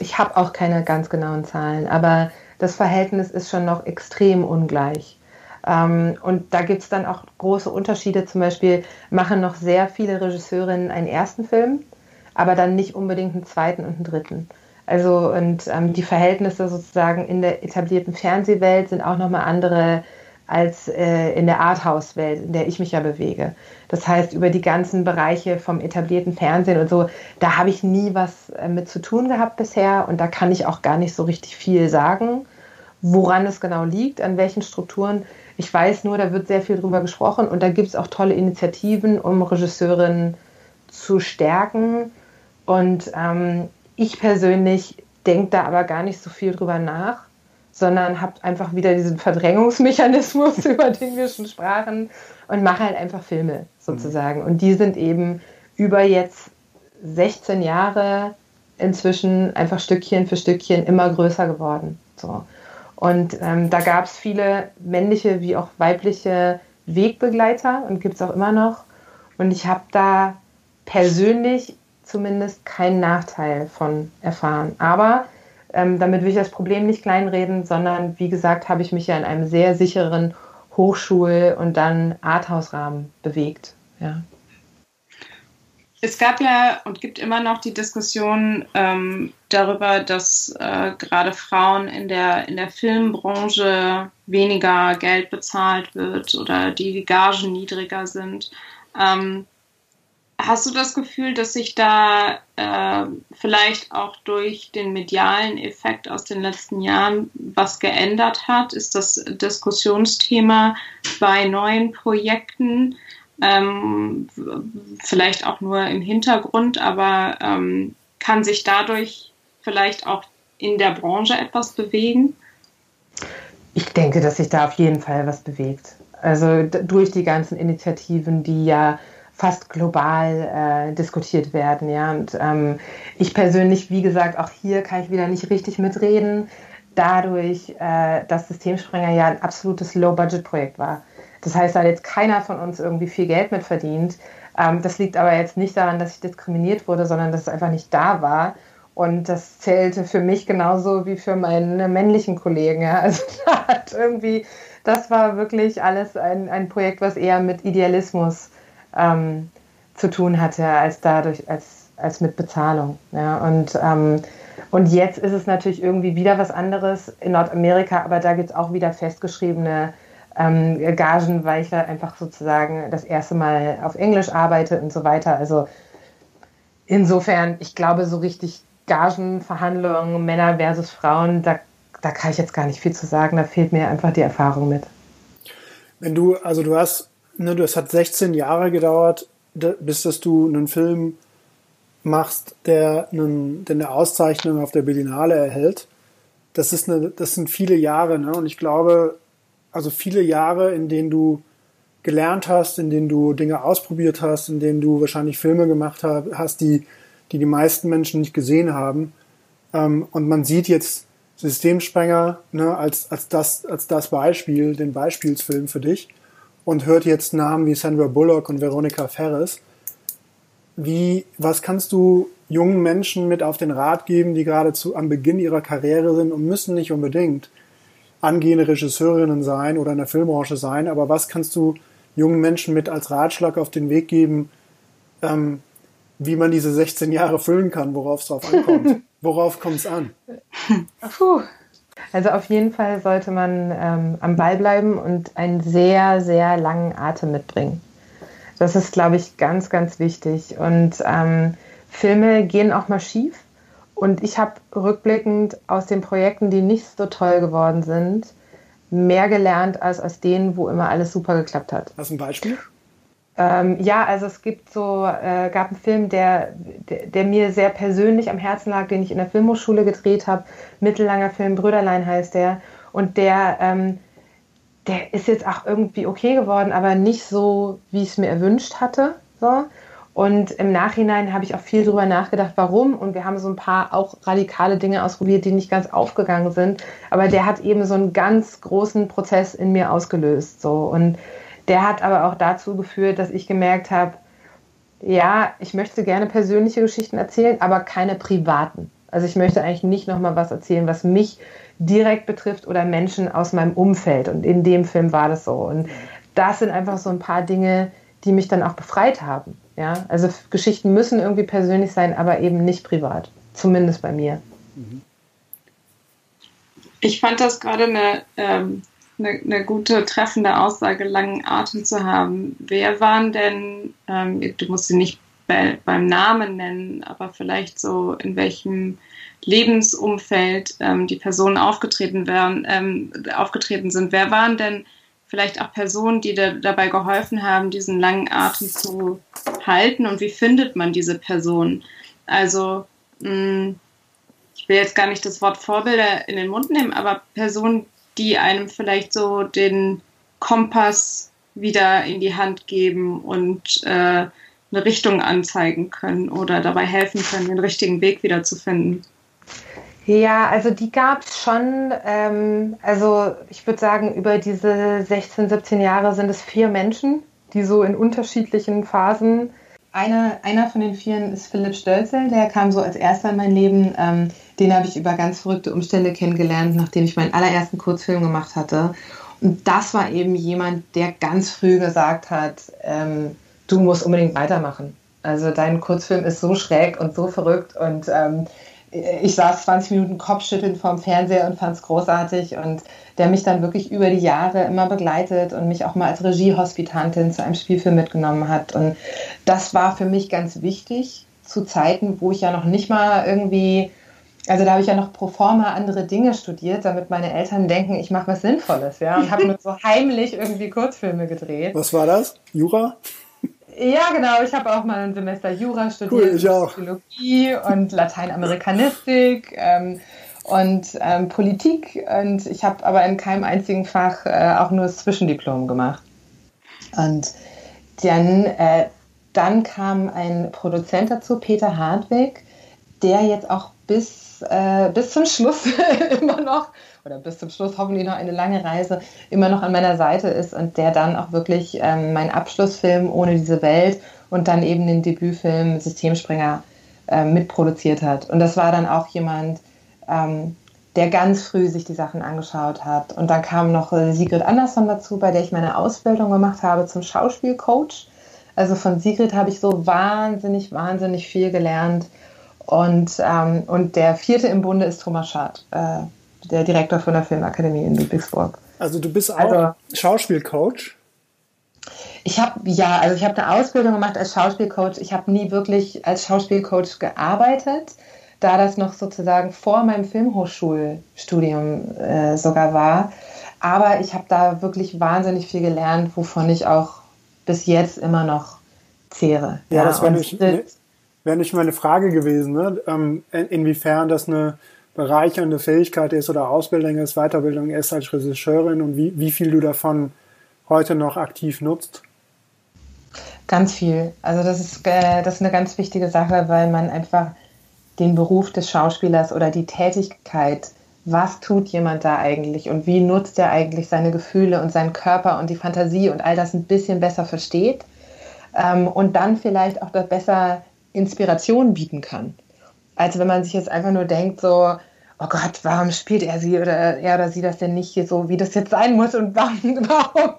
ich habe auch keine ganz genauen Zahlen, aber das Verhältnis ist schon noch extrem ungleich. Ähm, und da gibt es dann auch große Unterschiede. Zum Beispiel machen noch sehr viele Regisseurinnen einen ersten Film, aber dann nicht unbedingt einen zweiten und einen dritten. Also und ähm, die Verhältnisse sozusagen in der etablierten Fernsehwelt sind auch nochmal andere als äh, in der Arthouse-Welt, in der ich mich ja bewege. Das heißt, über die ganzen Bereiche vom etablierten Fernsehen und so, da habe ich nie was äh, mit zu tun gehabt bisher und da kann ich auch gar nicht so richtig viel sagen, woran es genau liegt, an welchen Strukturen. Ich weiß nur, da wird sehr viel drüber gesprochen und da gibt es auch tolle Initiativen, um Regisseurinnen zu stärken. Und ähm, ich persönlich denke da aber gar nicht so viel drüber nach sondern habt einfach wieder diesen Verdrängungsmechanismus, <laughs> über den wir schon sprachen, und mache halt einfach Filme sozusagen. Und die sind eben über jetzt 16 Jahre inzwischen einfach Stückchen für Stückchen immer größer geworden. So. Und ähm, da gab es viele männliche wie auch weibliche Wegbegleiter und gibt es auch immer noch. Und ich habe da persönlich zumindest keinen Nachteil von erfahren. Aber ähm, damit will ich das Problem nicht kleinreden, sondern wie gesagt, habe ich mich ja in einem sehr sicheren, Hochschul- und dann Arthouse-Rahmen bewegt. Ja. Es gab ja und gibt immer noch die Diskussion ähm, darüber, dass äh, gerade Frauen in der, in der Filmbranche weniger Geld bezahlt wird oder die Gagen niedriger sind. Ähm, hast du das Gefühl, dass sich da äh, vielleicht auch durch den medialen Effekt aus den letzten Jahren was geändert hat? Ist das Diskussionsthema bei neuen Projekten? ähm, vielleicht auch nur im Hintergrund, aber ähm, kann sich dadurch vielleicht auch in der Branche etwas bewegen? Ich denke, dass sich da auf jeden Fall was bewegt. Also durch die ganzen Initiativen, die ja fast global äh, diskutiert werden. Ja? Und ähm, ich persönlich, wie gesagt, auch hier kann ich wieder nicht richtig mitreden, dadurch, äh, dass Systemsprenger ja ein absolutes Low-Budget-Projekt war. Das heißt, da hat jetzt keiner von uns irgendwie viel Geld mit verdient. Ähm, das liegt aber jetzt nicht daran, dass ich diskriminiert wurde, sondern dass es einfach nicht da war. Und das zählte für mich genauso wie für meine männlichen Kollegen. Ja. Also <laughs> da hat irgendwie, das war wirklich alles ein, ein Projekt, was eher mit Idealismus ähm, zu tun hatte, als dadurch, als, als mit Bezahlung. Ja. Und, ähm, und jetzt ist es natürlich irgendwie wieder was anderes in Nordamerika, aber da gibt es auch wieder festgeschriebene ähm, Gagen, weil ich da einfach sozusagen das erste Mal auf Englisch arbeite und so weiter. Also insofern, ich glaube, so richtig Gagenverhandlungen, Männer versus Frauen, da, da kann ich jetzt gar nicht viel zu sagen. Da fehlt mir einfach die Erfahrung mit. Wenn du, also du hast, ne, das hat 16 Jahre gedauert, bis dass du einen Film machst, der, einen, der eine Auszeichnung auf der Berlinale erhält. Das ist eine, das sind viele Jahre, ne? Und ich glaube, also viele Jahre, in denen du gelernt hast, in denen du Dinge ausprobiert hast, in denen du wahrscheinlich Filme gemacht hast, die die, die meisten Menschen nicht gesehen haben. Ähm, und man sieht jetzt Systemsprenger ne, als, als, das, als das Beispiel, den Beispielsfilm für dich und hört jetzt Namen wie Sandra Bullock und Veronica Ferris. Wie, was kannst du jungen Menschen mit auf den Rat geben, die gerade zu, am Beginn ihrer Karriere sind und müssen nicht unbedingt angehende Regisseurinnen sein oder in der Filmbranche sein, aber was kannst du jungen Menschen mit als Ratschlag auf den Weg geben, ähm, wie man diese 16 Jahre füllen kann, worauf es drauf ankommt? <laughs> worauf kommt es an? Puh. Also auf jeden Fall sollte man ähm, am Ball bleiben und einen sehr, sehr langen Atem mitbringen. Das ist, glaube ich, ganz, ganz wichtig. Und ähm, Filme gehen auch mal schief. Und ich habe rückblickend aus den Projekten, die nicht so toll geworden sind, mehr gelernt als aus denen, wo immer alles super geklappt hat. Hast du ein Beispiel? Ähm, ja, also es gibt so, äh, gab einen Film, der, der, der, mir sehr persönlich am Herzen lag, den ich in der Filmhochschule gedreht habe. Mittellanger Film, Brüderlein heißt der. Und der, ähm, der ist jetzt auch irgendwie okay geworden, aber nicht so, wie ich es mir erwünscht hatte. So. Und im Nachhinein habe ich auch viel darüber nachgedacht, warum. Und wir haben so ein paar auch radikale Dinge ausprobiert, die nicht ganz aufgegangen sind. Aber der hat eben so einen ganz großen Prozess in mir ausgelöst. So. Und der hat aber auch dazu geführt, dass ich gemerkt habe, ja, ich möchte gerne persönliche Geschichten erzählen, aber keine privaten. Also ich möchte eigentlich nicht nochmal was erzählen, was mich direkt betrifft oder Menschen aus meinem Umfeld. Und in dem Film war das so. Und das sind einfach so ein paar Dinge, die mich dann auch befreit haben. Ja, also Geschichten müssen irgendwie persönlich sein, aber eben nicht privat. Zumindest bei mir. Ich fand das gerade eine, ähm, eine, eine, gute, treffende Aussage, langen Atem zu haben. Wer waren denn, ähm, du musst sie nicht bei, beim Namen nennen, aber vielleicht so in welchem Lebensumfeld ähm, die Personen aufgetreten, wären, ähm, aufgetreten sind. Wer waren denn vielleicht auch Personen, die da, dabei geholfen haben, diesen langen Atem zu halten und wie findet man diese Person? Also, mh, hm, ich will jetzt gar nicht das Wort Vorbilder in den Mund nehmen, aber Personen, die einem vielleicht so den Kompass wieder in die Hand geben und äh, eine Richtung anzeigen können oder dabei helfen können, den richtigen Weg wieder zu finden. Ja, also die gab es schon. Ähm, also ich würde sagen, über diese 16, 17 Jahre sind es vier Menschen, die so in unterschiedlichen Phasen. Eine, einer von den Vieren ist Philipp Stölzel, der kam so als erster in mein Leben. Ähm, den habe ich über ganz verrückte Umstände kennengelernt, nachdem ich meinen allerersten Kurzfilm gemacht hatte. Und das war eben jemand, der ganz früh gesagt hat, ähm, du musst unbedingt weitermachen. Also dein Kurzfilm ist so schräg und so verrückt und ähm, ich saß 20 Minuten Kopfschütteln vorm Fernseher und fand es großartig und der mich dann wirklich über die Jahre immer begleitet und mich auch mal als Regiehospitantin zu einem Spielfilm mitgenommen hat. Und das war für mich ganz wichtig zu Zeiten, wo ich ja noch nicht mal irgendwie, also da habe ich ja noch pro forma andere Dinge studiert, damit meine Eltern denken, ich mache was Sinnvolles, ja, und habe nur so heimlich irgendwie Kurzfilme gedreht. Was war das? Jura? Ja, genau. Ich habe auch mal ein Semester Jura studiert, cool, ich auch. Psychologie und Lateinamerikanistik ähm, und ähm, Politik. Und ich habe aber in keinem einzigen Fach äh, auch nur das Zwischendiplom gemacht. Und dann, äh, dann kam ein Produzent dazu, Peter Hartwig, der jetzt auch bis, äh, bis zum Schluss <laughs> immer noch oder bis zum Schluss hoffentlich noch eine lange Reise immer noch an meiner Seite ist und der dann auch wirklich ähm, meinen Abschlussfilm ohne diese Welt und dann eben den Debütfilm Systemspringer äh, mitproduziert hat. Und das war dann auch jemand, ähm, der ganz früh sich die Sachen angeschaut hat. Und dann kam noch äh, Sigrid Andersson dazu, bei der ich meine Ausbildung gemacht habe zum Schauspielcoach. Also von Sigrid habe ich so wahnsinnig, wahnsinnig viel gelernt. Und, ähm, und der vierte im Bunde ist Thomas Schad, äh, der Direktor von der Filmakademie in Ludwigsburg. Also du bist auch also, Schauspielcoach? Ich habe ja, also ich habe eine Ausbildung gemacht als Schauspielcoach. Ich habe nie wirklich als Schauspielcoach gearbeitet, da das noch sozusagen vor meinem Filmhochschulstudium äh, sogar war. Aber ich habe da wirklich wahnsinnig viel gelernt, wovon ich auch bis jetzt immer noch zehre. Ja, ja das wäre nicht, wär nicht meine Frage gewesen, ne? Ähm, inwiefern das eine bereichernde Fähigkeit ist oder Ausbildung ist, Weiterbildung ist als Regisseurin und wie, wie viel du davon heute noch aktiv nutzt? Ganz viel. Also das ist, äh, das ist eine ganz wichtige Sache, weil man einfach den Beruf des Schauspielers oder die Tätigkeit, was tut jemand da eigentlich und wie nutzt er eigentlich seine Gefühle und seinen Körper und die Fantasie und all das ein bisschen besser versteht ähm, und dann vielleicht auch besser Inspiration bieten kann als wenn man sich jetzt einfach nur denkt, so, oh Gott, warum spielt er sie oder er oder sie das denn nicht hier so, wie das jetzt sein muss und warum, <laughs> warum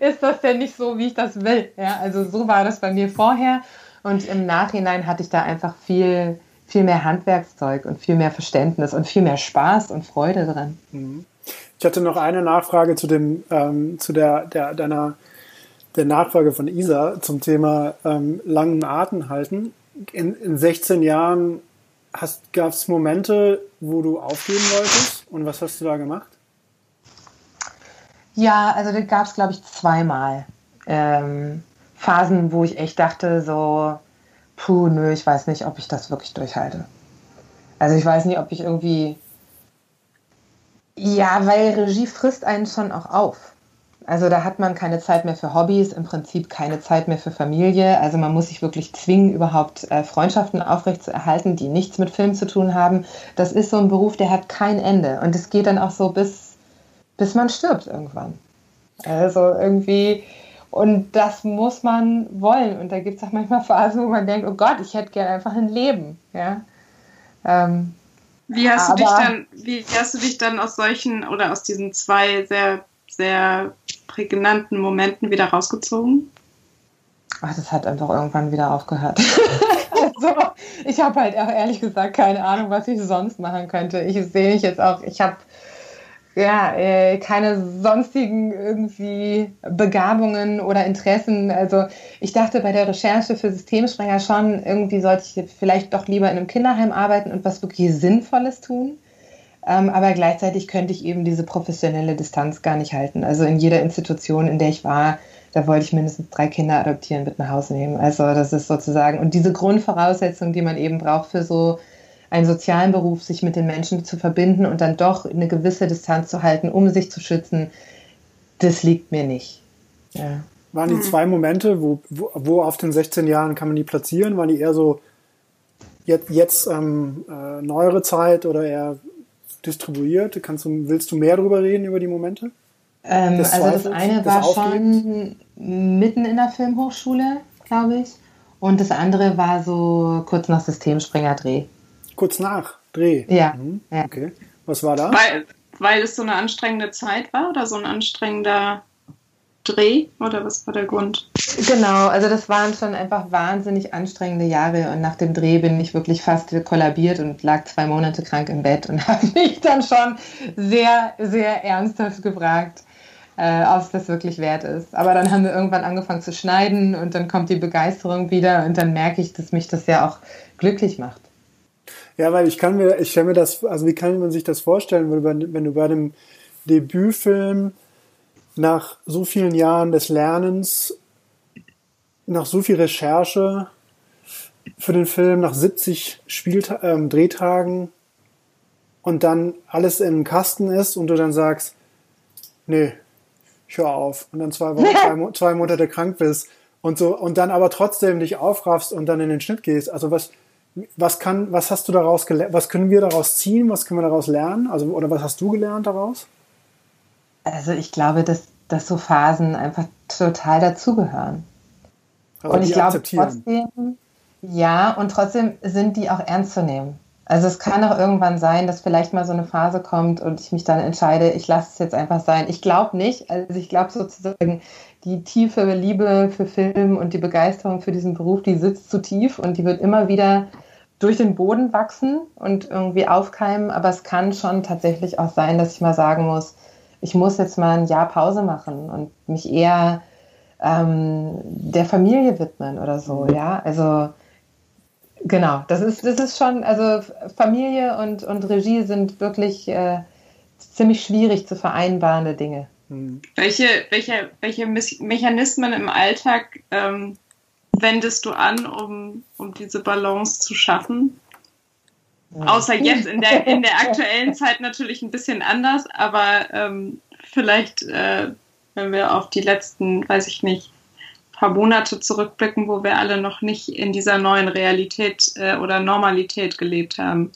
ist das denn nicht so, wie ich das will? Ja, also so war das bei mir vorher und im Nachhinein hatte ich da einfach viel, viel mehr Handwerkszeug und viel mehr Verständnis und viel mehr Spaß und Freude dran. Mhm. Ich hatte noch eine Nachfrage zu dem, ähm, zu der, der, deiner, der Nachfrage von Isa zum Thema ähm, langen Atem halten. In, in 16 Jahren gab es Momente, wo du aufgeben wolltest und was hast du da gemacht? Ja, also da gab es, glaube ich, zweimal ähm, Phasen, wo ich echt dachte, so, puh, nö, ich weiß nicht, ob ich das wirklich durchhalte. Also ich weiß nicht, ob ich irgendwie, ja, weil Regie frisst einen schon auch auf. Also da hat man keine Zeit mehr für Hobbys, im Prinzip keine Zeit mehr für Familie. Also man muss sich wirklich zwingen, überhaupt äh, Freundschaften aufrechtzuerhalten, die nichts mit Film zu tun haben. Das ist so ein Beruf, der hat kein Ende. Und es geht dann auch so bis, bis man stirbt irgendwann. Also irgendwie, und das muss man wollen. Und da gibt es auch manchmal Phasen, wo man denkt, oh Gott, ich hätte gerne einfach ein Leben. Ja. Ähm, wie hast du dich dann, wie hast du dich dann aus solchen oder aus diesen zwei sehr, sehr prägnanten Momenten wieder rausgezogen? Ach, das hat einfach irgendwann wieder aufgehört. <laughs> also, ich habe halt auch ehrlich gesagt keine Ahnung, was ich sonst machen könnte. Ich sehe mich jetzt auch, ich habe ja äh, keine sonstigen irgendwie Begabungen oder Interessen. Also ich dachte bei der Recherche für Systemsprenger schon, irgendwie sollte ich vielleicht doch lieber in einem Kinderheim arbeiten und was wirklich Sinnvolles tun. Ähm, aber gleichzeitig könnte ich eben diese professionelle Distanz gar nicht halten. Also in jeder Institution, in der ich war, da wollte ich mindestens drei Kinder adoptieren, mit nach Hause nehmen. Also das ist sozusagen, und diese Grundvoraussetzung, die man eben braucht für so einen sozialen Beruf, sich mit den Menschen zu verbinden und dann doch eine gewisse Distanz zu halten, um sich zu schützen, das liegt mir nicht. Ja. Waren die zwei Momente, wo, wo, wo, auf den 16 Jahren kann man die platzieren? Waren die eher so jetzt, jetzt ähm, äh, neuere Zeit oder eher distribuiert? Kannst du, willst du mehr darüber reden, über die Momente? Ähm, also das eine war schon mitten in der Filmhochschule, glaube ich. Und das andere war so kurz nach Systemspringer Dreh. Kurz nach Dreh? Ja. Mhm. ja. Okay. Was war da? Weil, weil es so eine anstrengende Zeit war oder so ein anstrengender Dreh oder was war der Grund? Genau, also das waren schon einfach wahnsinnig anstrengende Jahre und nach dem Dreh bin ich wirklich fast kollabiert und lag zwei Monate krank im Bett und <laughs> habe mich dann schon sehr, sehr ernsthaft gefragt, äh, ob es das wirklich wert ist. Aber dann haben wir irgendwann angefangen zu schneiden und dann kommt die Begeisterung wieder und dann merke ich, dass mich das ja auch glücklich macht. Ja, weil ich kann mir, ich stelle mir das, also wie kann man sich das vorstellen, wenn du, wenn du bei einem Debütfilm nach so vielen Jahren des Lernens, nach so viel Recherche für den Film, nach 70 Spielta ähm, Drehtagen und dann alles im Kasten ist und du dann sagst, nee, ich höre auf und dann zwei, Wochen, <laughs> zwei, zwei Monate krank bist und so und dann aber trotzdem dich aufraffst und dann in den Schnitt gehst. Also was, was kann, was hast du daraus gelernt? Was können wir daraus ziehen? Was können wir daraus lernen? Also, oder was hast du gelernt daraus? Also, ich glaube, dass, dass so Phasen einfach total dazugehören. Also und ich glaube trotzdem, ja, und trotzdem sind die auch ernst zu nehmen. Also es kann auch irgendwann sein, dass vielleicht mal so eine Phase kommt und ich mich dann entscheide, ich lasse es jetzt einfach sein. Ich glaube nicht, also ich glaube sozusagen, die tiefe Liebe für Film und die Begeisterung für diesen Beruf, die sitzt zu tief und die wird immer wieder durch den Boden wachsen und irgendwie aufkeimen, aber es kann schon tatsächlich auch sein, dass ich mal sagen muss, ich muss jetzt mal ein Jahr Pause machen und mich eher ähm, der Familie widmen oder so, ja. Also genau, das ist, das ist schon, also Familie und, und Regie sind wirklich äh, ziemlich schwierig zu vereinbarende Dinge. Hm. Welche, welche, welche Mechanismen im Alltag ähm, wendest du an, um, um diese Balance zu schaffen? Außer jetzt in der, in der <laughs> aktuellen Zeit natürlich ein bisschen anders, aber ähm, vielleicht, äh, wenn wir auf die letzten, weiß ich nicht, paar Monate zurückblicken, wo wir alle noch nicht in dieser neuen Realität äh, oder Normalität gelebt haben.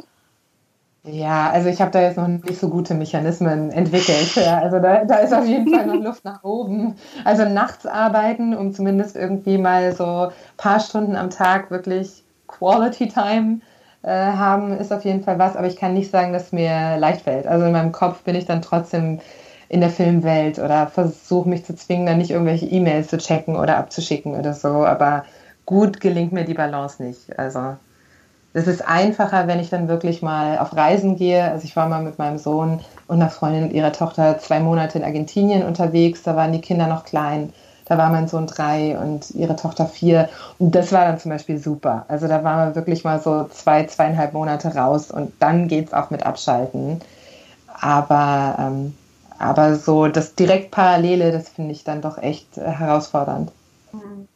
Ja, also ich habe da jetzt noch nicht so gute Mechanismen entwickelt. Ja, also da, da ist auf jeden Fall noch <laughs> Luft nach oben. Also nachts arbeiten, um zumindest irgendwie mal so ein paar Stunden am Tag wirklich Quality Time haben, ist auf jeden Fall was. Aber ich kann nicht sagen, dass mir leicht fällt. Also in meinem Kopf bin ich dann trotzdem in der Filmwelt oder versuche mich zu zwingen, dann nicht irgendwelche E-Mails zu checken oder abzuschicken oder so. Aber gut gelingt mir die Balance nicht. Also es ist einfacher, wenn ich dann wirklich mal auf Reisen gehe. Also ich war mal mit meinem Sohn und einer Freundin und ihrer Tochter zwei Monate in Argentinien unterwegs. Da waren die Kinder noch klein. Da war mein Sohn drei und ihre Tochter vier. Und das war dann zum Beispiel super. Also da waren wir wirklich mal so zwei, zweieinhalb Monate raus und dann geht es auch mit Abschalten. Aber, ähm, aber so das direkt Parallele, das finde ich dann doch echt äh, herausfordernd. Mhm.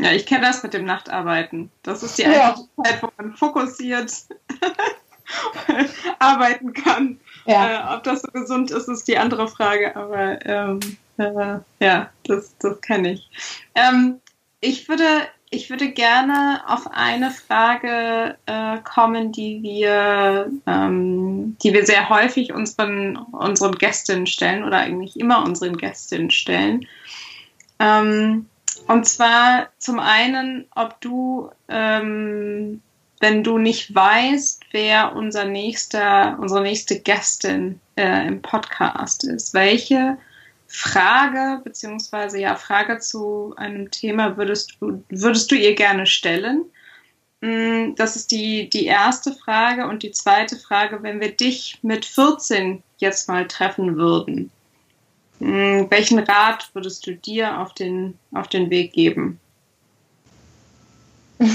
Ja, ich kenne das mit dem Nachtarbeiten. Das ist die ja. Zeit, wo man fokussiert <laughs> arbeiten kann. Ja. Äh, ob das so gesund ist, ist die andere Frage. Aber ähm, äh, ja, das, das kenne ich. Ähm, ich würde ich würde gerne auf eine Frage äh, kommen, die wir, ähm, die wir sehr häufig unseren, unseren Gästinnen stellen oder eigentlich immer unseren Gästinnen stellen. Ähm, und zwar zum einen, ob du, ähm, wenn du nicht weißt, wer unser nächster, unsere nächste Gästin äh, im Podcast ist, welche Frage beziehungsweise ja Frage zu einem Thema würdest du würdest du ihr gerne stellen? Mm, das ist die, die erste Frage. Und die zweite Frage, wenn wir dich mit 14 jetzt mal treffen würden, hm, welchen Rat würdest du dir auf den, auf den Weg geben? <laughs>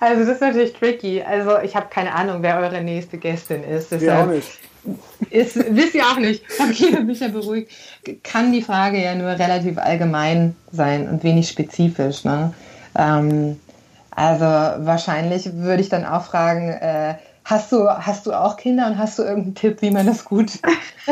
also das ist natürlich tricky. Also ich habe keine Ahnung, wer eure nächste Gästin ist. Deshalb Wir auch nicht. Ist, wisst ihr auch nicht. Okay, mich ja beruhigt. Kann die Frage ja nur relativ allgemein sein und wenig spezifisch. Ne? Ähm, also wahrscheinlich würde ich dann auch fragen, äh, Hast du, hast du auch Kinder und hast du irgendeinen Tipp, wie man das gut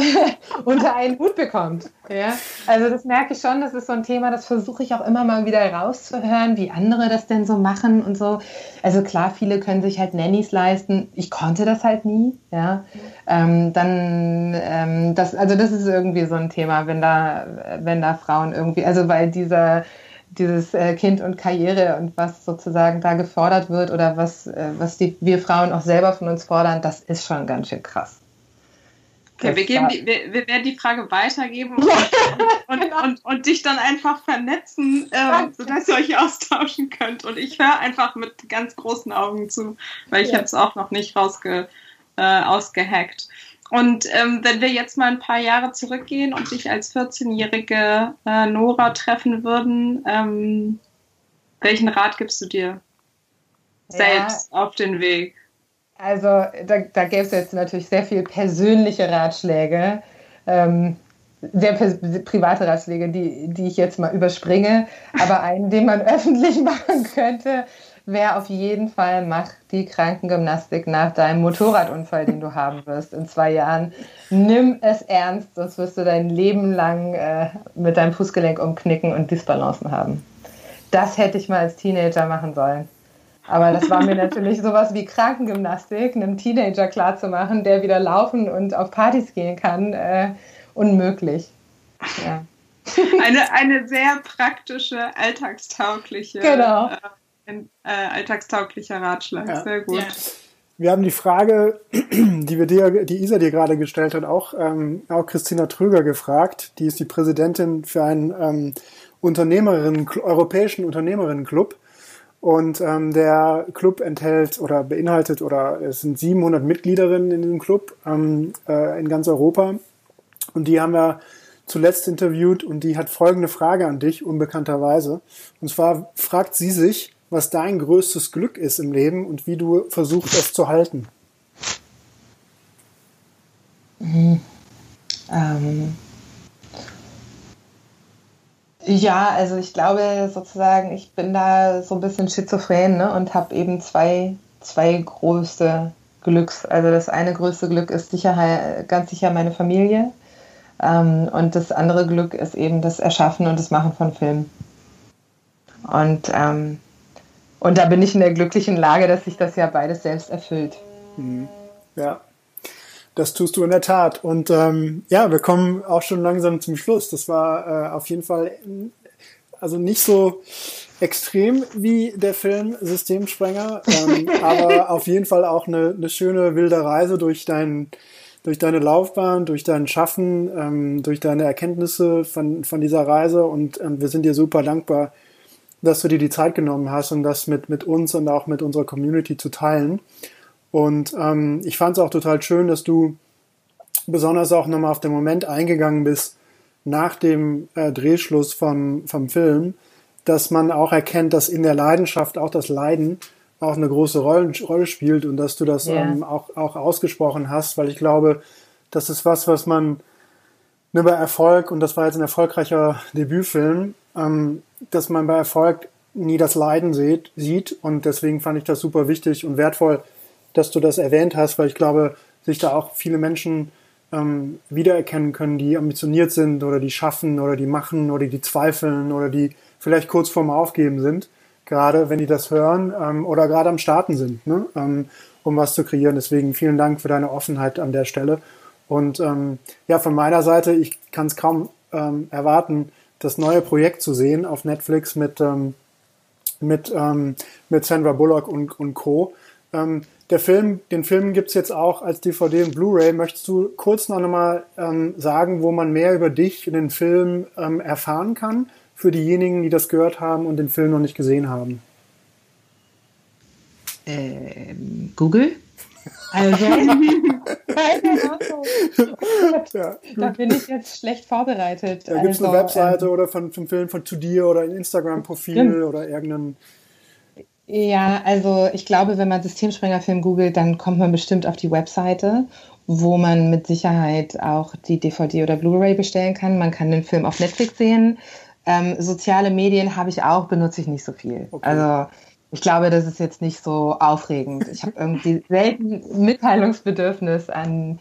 <laughs> unter einen Hut bekommt? Ja? Also das merke ich schon, das ist so ein Thema, das versuche ich auch immer mal wieder rauszuhören, wie andere das denn so machen und so. Also klar, viele können sich halt Nannies leisten. Ich konnte das halt nie. Ja? Ähm, dann, ähm, das, also das ist irgendwie so ein Thema, wenn da, wenn da Frauen irgendwie, also weil dieser dieses äh, Kind und Karriere und was sozusagen da gefordert wird oder was, äh, was die, wir Frauen auch selber von uns fordern, das ist schon ganz schön krass. Okay, wir, geben die, wir, wir, werden die Frage weitergeben und, und, genau. und, und, dich dann einfach vernetzen, äh, sodass ihr euch austauschen könnt. Und ich höre einfach mit ganz großen Augen zu, weil ich ja. habe es auch noch nicht rausge, äh, ausgehackt. Und ähm, wenn wir jetzt mal ein paar Jahre zurückgehen und dich als 14-jährige äh, Nora treffen würden, ähm, welchen Rat gibst du dir selbst ja. auf den Weg? Also da, da gäbe es jetzt natürlich sehr viel persönliche Ratschläge, ähm, sehr private Ratschläge, die, die ich jetzt mal überspringe. Aber einen, den man <laughs> öffentlich machen könnte, wäre auf jeden Fall, mach die Krankengymnastik nach deinem Motorradunfall, den du haben wirst in zwei Jahren. Nimm es ernst, sonst wirst du dein Leben lang äh, mit deinem Fußgelenk umknicken und Disbalancen haben. Das hätte ich mal als Teenager machen sollen. Aber das war mir natürlich sowas wie Krankengymnastik, einem Teenager klarzumachen, der wieder laufen und auf Partys gehen kann, äh, unmöglich. Ja. Eine, eine sehr praktische, alltagstaugliche, genau. Ein, äh, alltagstauglicher Ratschlag. Ja. Sehr gut. Ja. Wir haben die Frage, <clears throat> die wir dir, die Isa dir gerade gestellt hat, auch, ähm, auch Christina Tröger gefragt. Die ist die Präsidentin für einen ähm, Unternehmerinnen, europäischen Unternehmerinnenclub. Und ähm, der Club enthält oder beinhaltet oder es sind 700 Mitgliederinnen in diesem Club ähm, äh, in ganz Europa. Und die haben wir zuletzt interviewt und die hat folgende Frage an dich, unbekannterweise. Und zwar fragt sie sich, was dein größtes Glück ist im Leben und wie du versuchst, es zu halten. Mhm. Ähm, ja, also ich glaube sozusagen, ich bin da so ein bisschen schizophren ne, und habe eben zwei, zwei größte Glücks. Also das eine größte Glück ist sicher, ganz sicher meine Familie. Ähm, und das andere Glück ist eben das Erschaffen und das Machen von Filmen. Und, ähm, und da bin ich in der glücklichen Lage, dass sich das ja beides selbst erfüllt. Mhm. Ja, das tust du in der Tat. Und ähm, ja, wir kommen auch schon langsam zum Schluss. Das war äh, auf jeden Fall also nicht so extrem wie der Film Systemsprenger, ähm, <laughs> aber auf jeden Fall auch eine, eine schöne wilde Reise durch dein durch deine Laufbahn, durch dein Schaffen, ähm, durch deine Erkenntnisse von, von dieser Reise und ähm, wir sind dir super dankbar, dass du dir die Zeit genommen hast und das mit, mit uns und auch mit unserer Community zu teilen. Und ähm, ich fand es auch total schön, dass du besonders auch nochmal auf den Moment eingegangen bist, nach dem äh, Drehschluss vom, vom Film, dass man auch erkennt, dass in der Leidenschaft auch das Leiden auch eine große Rolle, Rolle spielt und dass du das yeah. ähm, auch, auch ausgesprochen hast, weil ich glaube, das ist was, was man nur bei Erfolg, und das war jetzt ein erfolgreicher Debütfilm, ähm, dass man bei Erfolg nie das Leiden sieht, sieht und deswegen fand ich das super wichtig und wertvoll, dass du das erwähnt hast, weil ich glaube, sich da auch viele Menschen ähm, wiedererkennen können, die ambitioniert sind oder die schaffen oder die machen oder die zweifeln oder die vielleicht kurz vorm Aufgeben sind, gerade wenn die das hören ähm, oder gerade am Starten sind, ne? ähm, um was zu kreieren. Deswegen vielen Dank für deine Offenheit an der Stelle. Und ähm, ja, von meiner Seite, ich kann es kaum ähm, erwarten, das neue Projekt zu sehen auf Netflix mit, ähm, mit, ähm, mit Sandra Bullock und, und Co. Ähm, der Film, den Film gibt es jetzt auch als DVD und Blu-ray. Möchtest du kurz noch einmal ähm, sagen, wo man mehr über dich in den Film ähm, erfahren kann, für diejenigen, die das gehört haben und den Film noch nicht gesehen haben? Ähm, Google? Also, <laughs> <laughs> ja, da bin ich jetzt schlecht vorbereitet. Da gibt es also, eine Webseite ähm, oder von, vom Film von To Dir oder ein Instagram-Profil oder irgendeinen ja, also ich glaube, wenn man Systemsprengerfilm googelt, dann kommt man bestimmt auf die Webseite, wo man mit Sicherheit auch die DVD oder Blu-ray bestellen kann. Man kann den Film auf Netflix sehen. Ähm, soziale Medien habe ich auch, benutze ich nicht so viel. Okay. Also ich glaube, das ist jetzt nicht so aufregend. Ich habe irgendwie selten Mitteilungsbedürfnis an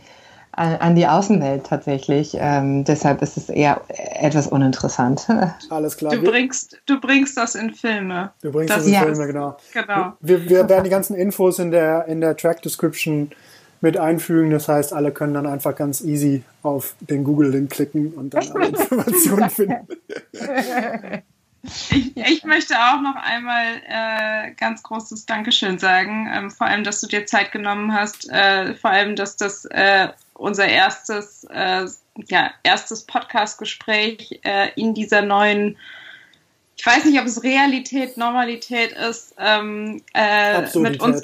an die Außenwelt tatsächlich. Ähm, deshalb ist es eher etwas uninteressant. <laughs> Alles klar. Du bringst, du bringst das in Filme. Du bringst das, das in ja. Filme, genau. genau. Wir, wir werden die ganzen Infos in der, in der Track Description mit einfügen. Das heißt, alle können dann einfach ganz easy auf den Google-Link klicken und dann alle <laughs> Informationen finden. <laughs> Ich, ich, möchte auch noch einmal äh, ganz großes Dankeschön sagen. Ähm, vor allem, dass du dir Zeit genommen hast. Äh, vor allem, dass das äh, unser erstes, äh, ja, erstes Podcast-Gespräch äh, in dieser neuen, ich weiß nicht, ob es Realität, Normalität ist, ähm, äh, mit uns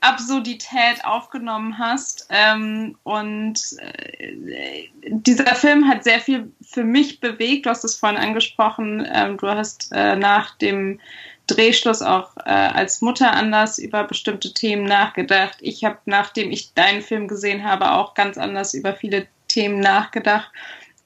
Absurdität aufgenommen hast. Ähm, und äh, dieser Film hat sehr viel für mich bewegt. Du hast es vorhin angesprochen. Ähm, du hast äh, nach dem Drehschluss auch äh, als Mutter anders über bestimmte Themen nachgedacht. Ich habe, nachdem ich deinen Film gesehen habe, auch ganz anders über viele Themen nachgedacht.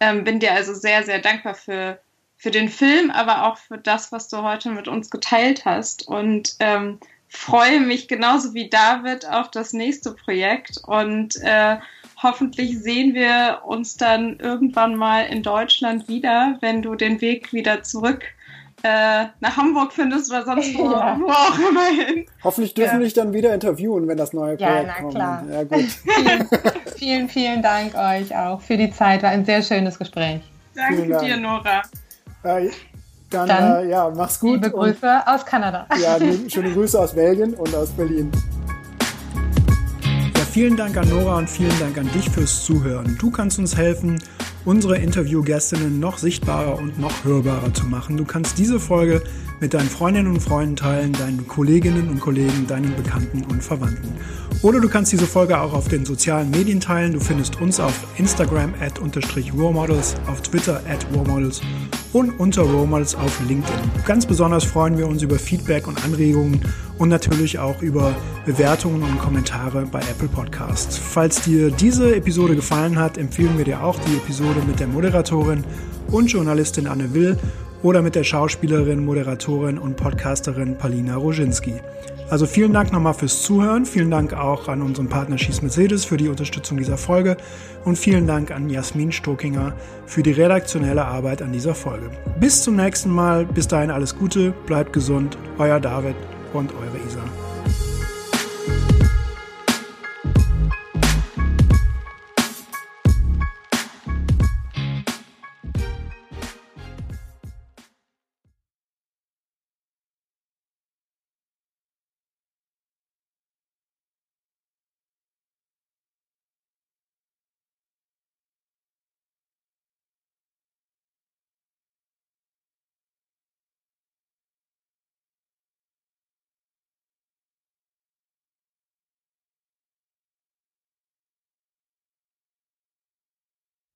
Ähm, bin dir also sehr, sehr dankbar für, für den Film, aber auch für das, was du heute mit uns geteilt hast. Und ähm, freue mich genauso wie David auf das nächste Projekt und äh, hoffentlich sehen wir uns dann irgendwann mal in Deutschland wieder, wenn du den Weg wieder zurück äh, nach Hamburg findest oder sonst wo, <laughs> ja. wo auch immer hin. Hoffentlich dürfen ja. dich dann wieder interviewen, wenn das neue Projekt ja, na, kommt. Klar. Ja, gut. <laughs> vielen, vielen, vielen Dank euch auch für die Zeit. War ein sehr schönes Gespräch. Danke Dank. dir, Nora. Äh, dann, Dann äh, ja, mach's gut. Liebe Grüße aus Kanada. <laughs> Ja, schöne Grüße aus Belgien und aus Berlin. Ja, vielen Dank an Nora und vielen Dank an dich fürs Zuhören. Du kannst uns helfen, unsere Interviewgästinnen noch sichtbarer und noch hörbarer zu machen. Du kannst diese Folge mit deinen Freundinnen und Freunden teilen, deinen Kolleginnen und Kollegen, deinen Bekannten und Verwandten. Oder du kannst diese Folge auch auf den sozialen Medien teilen. Du findest uns auf Instagram at unterstrich Models, auf Twitter at Models und unter Models auf LinkedIn. Ganz besonders freuen wir uns über Feedback und Anregungen und natürlich auch über Bewertungen und Kommentare bei Apple Podcasts. Falls dir diese Episode gefallen hat, empfehlen wir dir auch die Episode mit der Moderatorin und Journalistin Anne Will oder mit der Schauspielerin, Moderatorin und Podcasterin Palina Roginski. Also vielen Dank nochmal fürs Zuhören. Vielen Dank auch an unseren Partner Schieß Mercedes für die Unterstützung dieser Folge. Und vielen Dank an Jasmin Stokinger für die redaktionelle Arbeit an dieser Folge. Bis zum nächsten Mal. Bis dahin alles Gute. Bleibt gesund. Euer David und eure Isa.